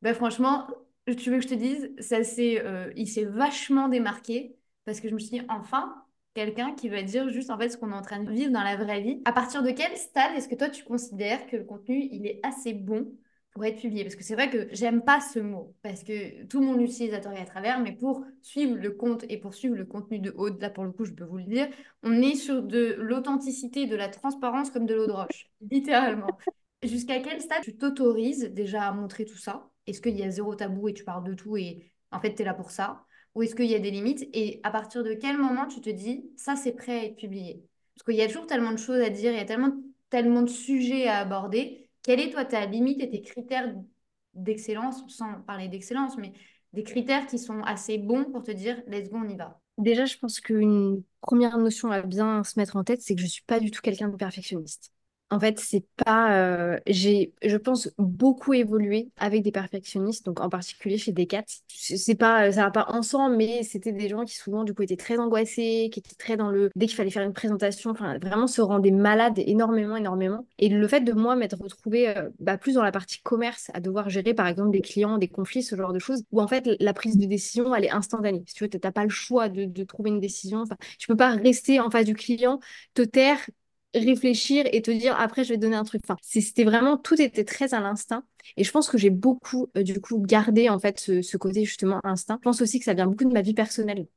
A: ben franchement, tu veux que je te dise, ça euh, il s'est vachement démarqué parce que je me suis dit, enfin, quelqu'un qui va dire juste en fait ce qu'on est en train de vivre dans la vraie vie. À partir de quel stade est-ce que toi tu considères que le contenu il est assez bon pour être publié? Parce que c'est vrai que j'aime pas ce mot parce que tout mon utilisateur est à travers, mais pour suivre le compte et pour suivre le contenu de haut, là pour le coup je peux vous le dire, on est sur de l'authenticité, de la transparence comme de l'eau de roche, littéralement. Jusqu'à quel stade tu t'autorises déjà à montrer tout ça? Est-ce qu'il y a zéro tabou et tu parles de tout et en fait tu es là pour ça? Ou est-ce qu'il y a des limites? Et à partir de quel moment tu te dis ça c'est prêt à être publié? Parce qu'il y a toujours tellement de choses à dire, il y a tellement, tellement de sujets à aborder. Quelle est toi ta limite et tes critères d'excellence, sans parler d'excellence, mais des critères qui sont assez bons pour te dire let's go, on y va.
B: Déjà, je pense qu'une première notion à bien se mettre en tête, c'est que je ne suis pas du tout quelqu'un de perfectionniste. En fait, c'est pas. Euh, j'ai, je pense, beaucoup évolué avec des perfectionnistes, donc en particulier chez Decat. C'est pas, ça va pas ensemble, mais c'était des gens qui souvent, du coup, étaient très angoissés, qui étaient très dans le. Dès qu'il fallait faire une présentation, enfin, vraiment se rendaient malades énormément, énormément. Et le fait de moi m'être retrouvée euh, bah, plus dans la partie commerce, à devoir gérer, par exemple, des clients, des conflits, ce genre de choses, où en fait, la prise de décision, elle est instantanée. Si tu veux, t'as pas le choix de, de trouver une décision. Enfin, tu peux pas rester en face du client, te taire réfléchir et te dire après je vais donner un truc. Enfin, c'était vraiment tout était très à l'instinct et je pense que j'ai beaucoup euh, du coup gardé en fait ce, côté justement instinct. Je pense aussi que ça vient beaucoup de ma vie personnelle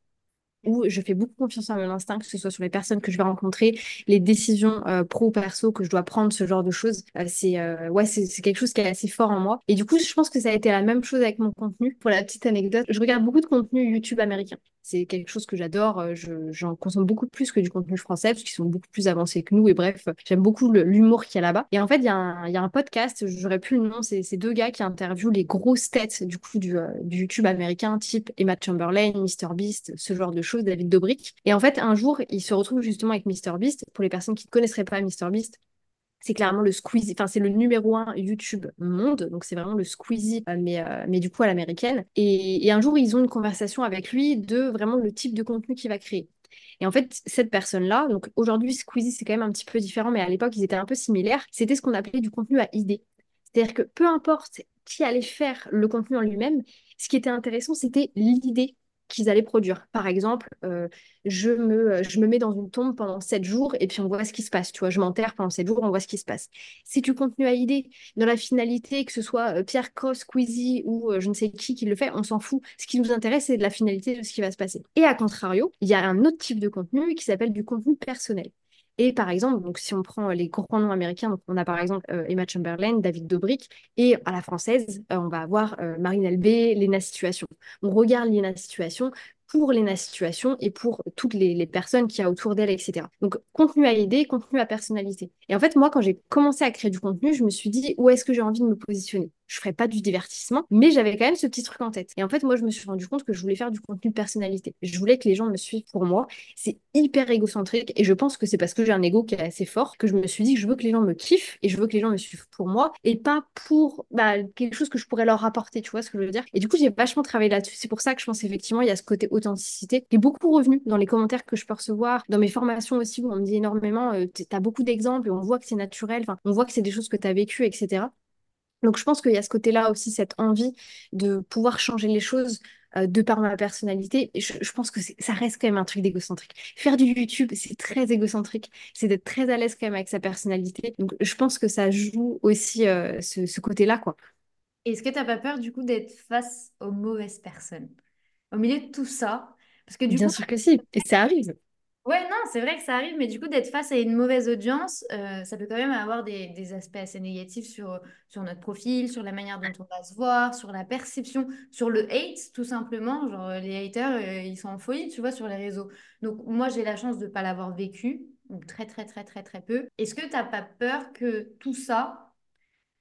B: où je fais beaucoup confiance à mon instinct, que ce soit sur les personnes que je vais rencontrer, les décisions euh, pro ou perso que je dois prendre, ce genre de choses. Euh, c'est ouais, c'est quelque chose qui est assez fort en moi. Et du coup, je pense que ça a été la même chose avec mon contenu. Pour la petite anecdote, je regarde beaucoup de contenu YouTube américain. C'est quelque chose que j'adore. Euh, j'en consomme beaucoup plus que du contenu français parce qu'ils sont beaucoup plus avancés que nous. Et bref, j'aime beaucoup l'humour qu'il y a là-bas. Et en fait, il y, a un, podcast, j'aurais plus le nom, c'est deux gars qui interviewent les grosses têtes du coup du, euh, du YouTube américain, type Emma Chamberlain, MrBeast, ce genre de choses, David Dobrik. Et en fait, un jour, ils se retrouvent justement avec MrBeast. Pour les personnes qui ne connaisseraient pas MrBeast, c'est clairement le Squeezie, enfin c'est le numéro un YouTube monde, donc c'est vraiment le Squeezie, euh, mais, euh, mais du coup à l'américaine. Et, un jour, ils ont une conversation avec lui de vraiment le type de contenu qu'il va créer. Et en fait, cette personne-là, donc aujourd'hui, Squeezie, c'est quand même un petit peu différent, mais à l'époque, ils étaient un peu similaires. C'était ce qu'on appelait du contenu à idée. C'est-à-dire que peu importe qui allait faire le contenu en lui-même, ce qui était intéressant, c'était l'idée qu'ils allaient produire. Par exemple, euh, je, me, euh, je me mets dans une tombe pendant sept jours et puis on voit ce qui se passe. Tu vois, je m'enterre pendant sept jours, on voit ce qui se passe. C'est du contenu à idée. Dans la finalité, que ce soit euh, Pierre Cross, Squeezie ou je ne sais qui qui le fait, on s'en fout. Ce qui nous intéresse, c'est de la finalité de ce qui va se passer. Et à contrario, il y a un autre type de contenu qui s'appelle du contenu personnel. Et par exemple, si on prend les grands noms américains, on a par exemple Emma Chamberlain, David Dobrik, et à la française, on va avoir Marine Elbé, Lena Situation. On regarde Lena Situation, pour Lena Situation et pour toutes les, personnes qui y a autour d'elle, etc. Donc, contenu à idée, contenu à personnalité. Et en fait, moi, quand j'ai commencé à créer du contenu, je me suis dit, où est-ce que j'ai envie de me positionner? Je ferais pas du divertissement, mais j'avais quand même ce petit truc en tête. Et en fait, moi, je me suis rendu compte que je voulais faire du contenu de personnalité. Je voulais que les gens me suivent pour moi. C'est hyper égocentrique et je pense que c'est parce que j'ai un ego qui est assez fort que je me suis dit que je veux que les gens me kiffent et je veux que les gens me suivent pour moi et pas pour bah, quelque chose que je pourrais leur apporter, tu vois ce que je veux dire? Et du coup, j'ai vachement travaillé là-dessus. C'est pour ça que je pense effectivement, il y a ce côté authenticité qui est beaucoup revenu dans les commentaires que je peux recevoir, dans mes formations aussi où on me dit énormément, euh, tu as beaucoup d'exemples et on voit que c'est naturel, on voit que c'est des choses que tu as vécues, etc. Donc je pense qu'il y a ce côté-là aussi, cette envie de pouvoir changer les choses euh, de par ma personnalité. Et je, pense que ça reste quand même un truc d'égocentrique. Faire du YouTube, c'est très égocentrique. C'est d'être très à l'aise quand même avec sa personnalité. Donc je pense que ça joue aussi euh, ce, ce côté-là, quoi.
A: Est-ce que tu n'as pas peur du coup d'être face aux mauvaises personnes? Au milieu de tout ça,
B: parce que du Bien sûr que si, et ça arrive.
A: Ouais, non, c'est vrai que ça arrive, mais du coup, d'être face à une mauvaise audience, euh, ça peut quand même avoir des, aspects assez négatifs sur, sur notre profil, sur la manière dont on va se voir, sur la perception, sur le hate, tout simplement. Genre, les haters, euh, ils sont en folie, tu vois, sur les réseaux. Donc, moi, j'ai la chance de ne pas l'avoir vécu, ou très, très, très, très, très peu. Est-ce que tu n'as pas peur que tout ça,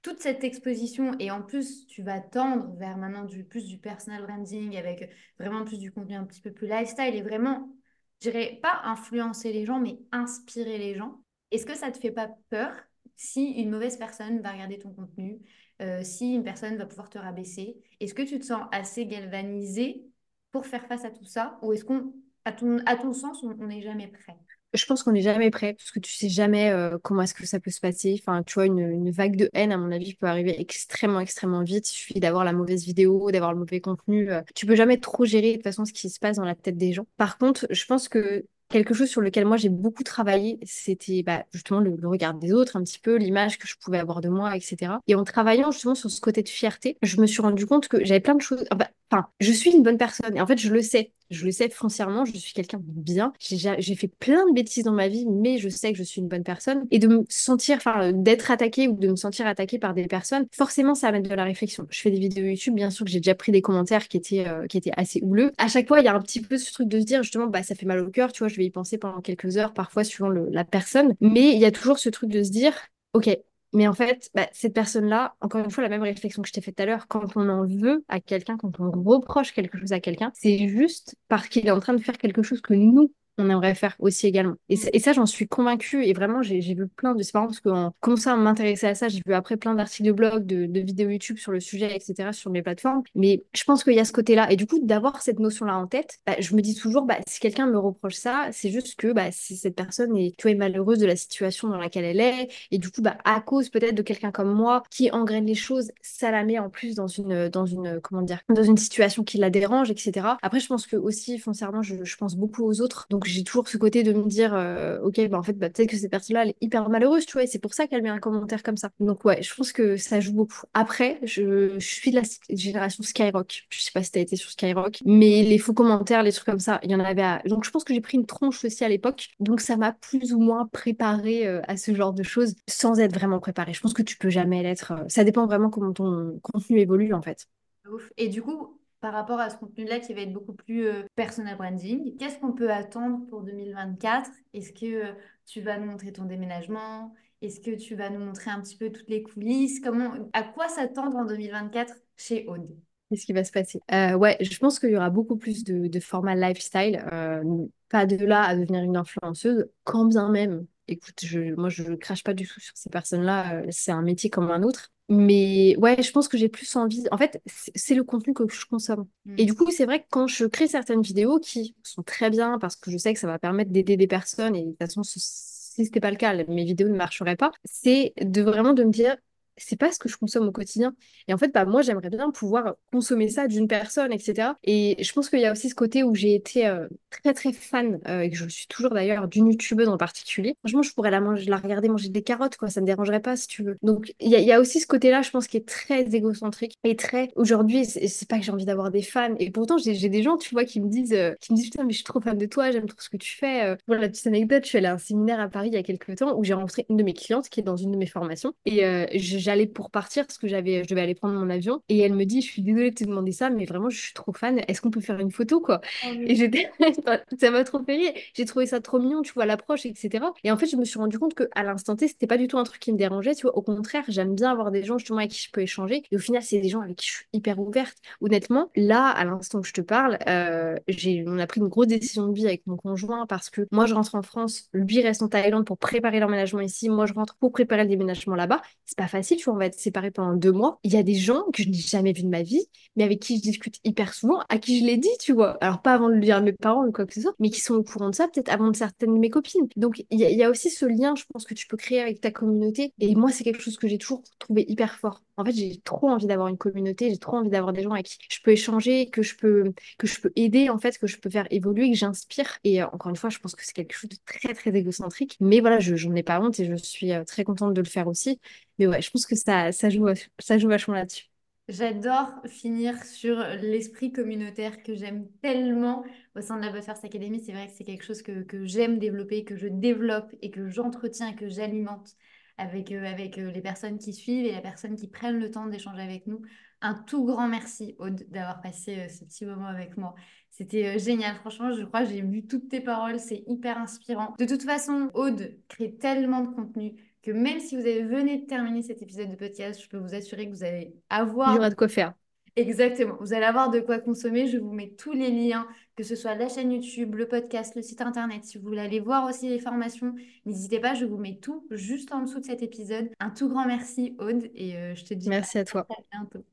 A: toute cette exposition et en plus tu vas tendre vers maintenant du plus du personal branding avec vraiment plus du contenu un petit peu plus lifestyle et vraiment je dirais pas influencer les gens mais inspirer les gens. Est-ce que ça te fait pas peur si une mauvaise personne va regarder ton contenu euh, si une personne va pouvoir te rabaisser? Est-ce que tu te sens assez galvanisé pour faire face à tout ça ou est-ce qu'on à ton, à ton sens on n'est jamais prêt?
B: Je pense qu'on n'est jamais prêt parce que tu sais jamais euh, comment est-ce que ça peut se passer. Enfin, tu vois, une, vague de haine, à mon avis, peut arriver extrêmement, extrêmement vite. Il suffit d'avoir la mauvaise vidéo, d'avoir le mauvais contenu. Euh. tu peux jamais trop gérer de toute façon ce qui se passe dans la tête des gens. Par contre, je pense que quelque chose sur lequel moi j'ai beaucoup travaillé, c'était bah, justement le, regard des autres, un petit peu l'image que je pouvais avoir de moi, etc. Et en travaillant justement sur ce côté de fierté, je me suis rendu compte que j'avais plein de choses. Enfin, je suis une bonne personne et en fait je le sais. Je le sais foncièrement, je suis quelqu'un de bien. J'ai fait plein de bêtises dans ma vie, mais je sais que je suis une bonne personne. Et de me sentir, enfin, d'être attaquée ou de me sentir attaquée par des personnes, forcément, ça amène de la réflexion. Je fais des vidéos YouTube, bien sûr que j'ai déjà pris des commentaires qui étaient, euh, qui étaient assez houleux. À chaque fois, il y a un petit peu ce truc de se dire, justement, bah, ça fait mal au cœur, tu vois, je vais y penser pendant quelques heures, parfois suivant la personne. Mais il y a toujours ce truc de se dire, OK, mais en fait, bah, cette personne-là, encore une fois, la même réflexion que je t'ai faite tout à l'heure, quand on en veut à quelqu'un, quand on reproche quelque chose à quelqu'un, c'est juste parce qu'il est en train de faire quelque chose que nous, on aimerait faire aussi également. Et, ça, j'en suis convaincue. Et vraiment, j'ai vu plein de. C'est marrant parce qu'en commençant à m'intéresser à ça, j'ai vu après plein d'articles de blog, de, vidéos YouTube sur le sujet, etc., sur mes plateformes. Mais je pense qu'il y a ce côté-là. Et du coup, d'avoir cette notion-là en tête, bah, je me dis toujours, bah, si quelqu'un me reproche ça, c'est juste que bah, si cette personne est, tu malheureuse de la situation dans laquelle elle est. Et du coup, bah, à cause peut-être de quelqu'un comme moi qui engraine les choses, ça la met en plus dans une, dans une, comment dire, dans une situation qui la dérange, etc. Après, je pense que aussi, foncièrement, je, je pense beaucoup aux autres. Donc, J'ai toujours ce côté de me dire, euh, ok, bah en fait, bah, peut-être que cette personne-là, elle est hyper malheureuse, tu vois, et c'est pour ça qu'elle met un commentaire comme ça. Donc ouais, je pense que ça joue beaucoup. Après, je, suis de la génération Skyrock. Je sais pas si t'as été sur Skyrock, mais les faux commentaires, les trucs comme ça, il y en avait. À... Donc je pense que j'ai pris une tronche aussi à l'époque. Donc ça m'a plus ou moins préparé euh, à ce genre de choses sans être vraiment préparé. Je pense que tu peux jamais l'être. Euh, ça dépend vraiment comment ton contenu évolue en fait.
A: Et du coup, par rapport à ce contenu-là qui va être beaucoup plus euh, personal branding. Qu'est-ce qu'on peut attendre pour 2024 Est-ce que euh, tu vas nous montrer ton déménagement? Est-ce que tu vas nous montrer un petit peu toutes les coulisses? Comment, À quoi s'attendre en 2024 chez Aude?
B: Qu'est-ce qui va se passer? Euh, Ouais, je pense qu'il y aura beaucoup plus de, de formats lifestyle. pas de là à devenir une influenceuse, quand bien même. Écoute, je, moi, je ne crache pas du tout sur ces personnes-là. c'est un métier comme un autre. Mais ouais, je pense que j'ai plus envie. En fait, c'est le contenu que je consomme. Et mm. du coup, c'est vrai que quand je crée certaines vidéos qui sont très bien parce que je sais que ça va permettre d'aider des personnes, et de toute façon, si ce n'était pas le cas, mes vidéos ne marcheraient pas, c'est de vraiment de me dire, c'est pas ce que je consomme au quotidien. Et en fait, bah, moi, j'aimerais bien pouvoir consommer ça d'une personne, etc. Et je pense qu'il y a aussi ce côté où j'ai été euh, très, très fan, euh, et que je suis toujours d'ailleurs, d'une youtubeuse en particulier. Franchement, je pourrais la, manger, la regarder manger des carottes, quoi. Ça me dérangerait pas, si tu veux. Donc, il y, a aussi ce côté-là, je pense, qui est très égocentrique et très. Aujourd'hui, c'est pas que j'ai envie d'avoir des fans. Et pourtant, j'ai des gens, tu vois, qui me disent, euh, qui me disent, putain, mais je suis trop fan de toi, j'aime trop ce que tu fais. Voilà, petite anecdote, je suis allée à un séminaire à Paris il y a quelques temps où j'ai rencontré une de mes clientes qui est dans une de mes formations. Et j'allais pour partir parce que j'avais, je devais aller prendre mon avion. Et elle me dit, je suis désolée de te demander ça, mais vraiment, je suis trop fan. Est-ce qu'on peut faire une photo, quoi? Oh, Et j'étais, ça m'a trop fait rire. J'ai trouvé ça trop mignon, tu vois, l'approche, etc. Et en fait, je me suis rendu compte que à l'instant T, c'était pas du tout un truc qui me dérangeait, tu vois. Au contraire, j'aime bien avoir des gens justement avec qui je peux échanger. Et au final, c'est des gens avec qui je suis hyper ouverte. Honnêtement, là, à l'instant que je te parle, euh, j'ai, on a pris une grosse décision de vie avec mon conjoint parce que moi, je rentre en France, lui reste en Thaïlande pour préparer l'emménagement ici. Moi, je rentre pour préparer le déménagement là-bas. C'est pas facile, tu vois, on va être séparés pendant deux mois. Il y a des gens que je n'ai jamais vus de ma vie, mais avec qui je discute hyper souvent, à qui je l'ai dit, tu vois. Alors, pas avant de le dire à mes parents ou quoi que ce soit, mais qui sont au courant de ça, peut-être avant de certaines de mes copines. Donc, il y, a aussi ce lien, je pense, que tu peux créer avec ta communauté. Et moi, c'est quelque chose que j'ai toujours trouvé hyper fort. En fait, j'ai trop envie d'avoir une communauté, j'ai trop envie d'avoir des gens avec qui je peux échanger, que je peux, que je peux aider, en fait, que je peux faire évoluer, que j'inspire. Et euh, encore une fois, je pense que c'est quelque chose de très, très égocentrique. Mais voilà, je ai pas honte et je suis euh, très contente de le faire aussi. Mais ouais, je pense que ça, ça, joue, ça joue vachement là-dessus.
A: J'adore finir sur l'esprit communautaire que j'aime tellement au sein de la First Academy. C'est vrai que c'est quelque chose que, que j'aime développer, que je développe et que j'entretiens, que j'alimente avec, euh, avec euh, les personnes qui suivent et les personnes qui prennent le temps d'échanger avec nous. Un tout grand merci, Aude, d'avoir passé euh, ce petit moment avec moi. C'était génial. Franchement, je crois que j'ai vu toutes tes paroles. C'est hyper inspirant. De toute façon, Aude crée tellement de contenu que même si vous avez venez de terminer cet épisode de podcast, je peux vous assurer que vous allez avoir...
B: Il y aura de quoi faire.
A: Exactement. Vous allez avoir de quoi consommer. Je vous mets tous les liens, que ce soit la chaîne YouTube, le podcast, le site internet. Si vous voulez aller voir aussi les formations, n'hésitez pas. Je vous mets tout juste en dessous de cet épisode. Un tout grand merci, Aude. Et euh, je te dis
B: merci à, toi.
A: à bientôt.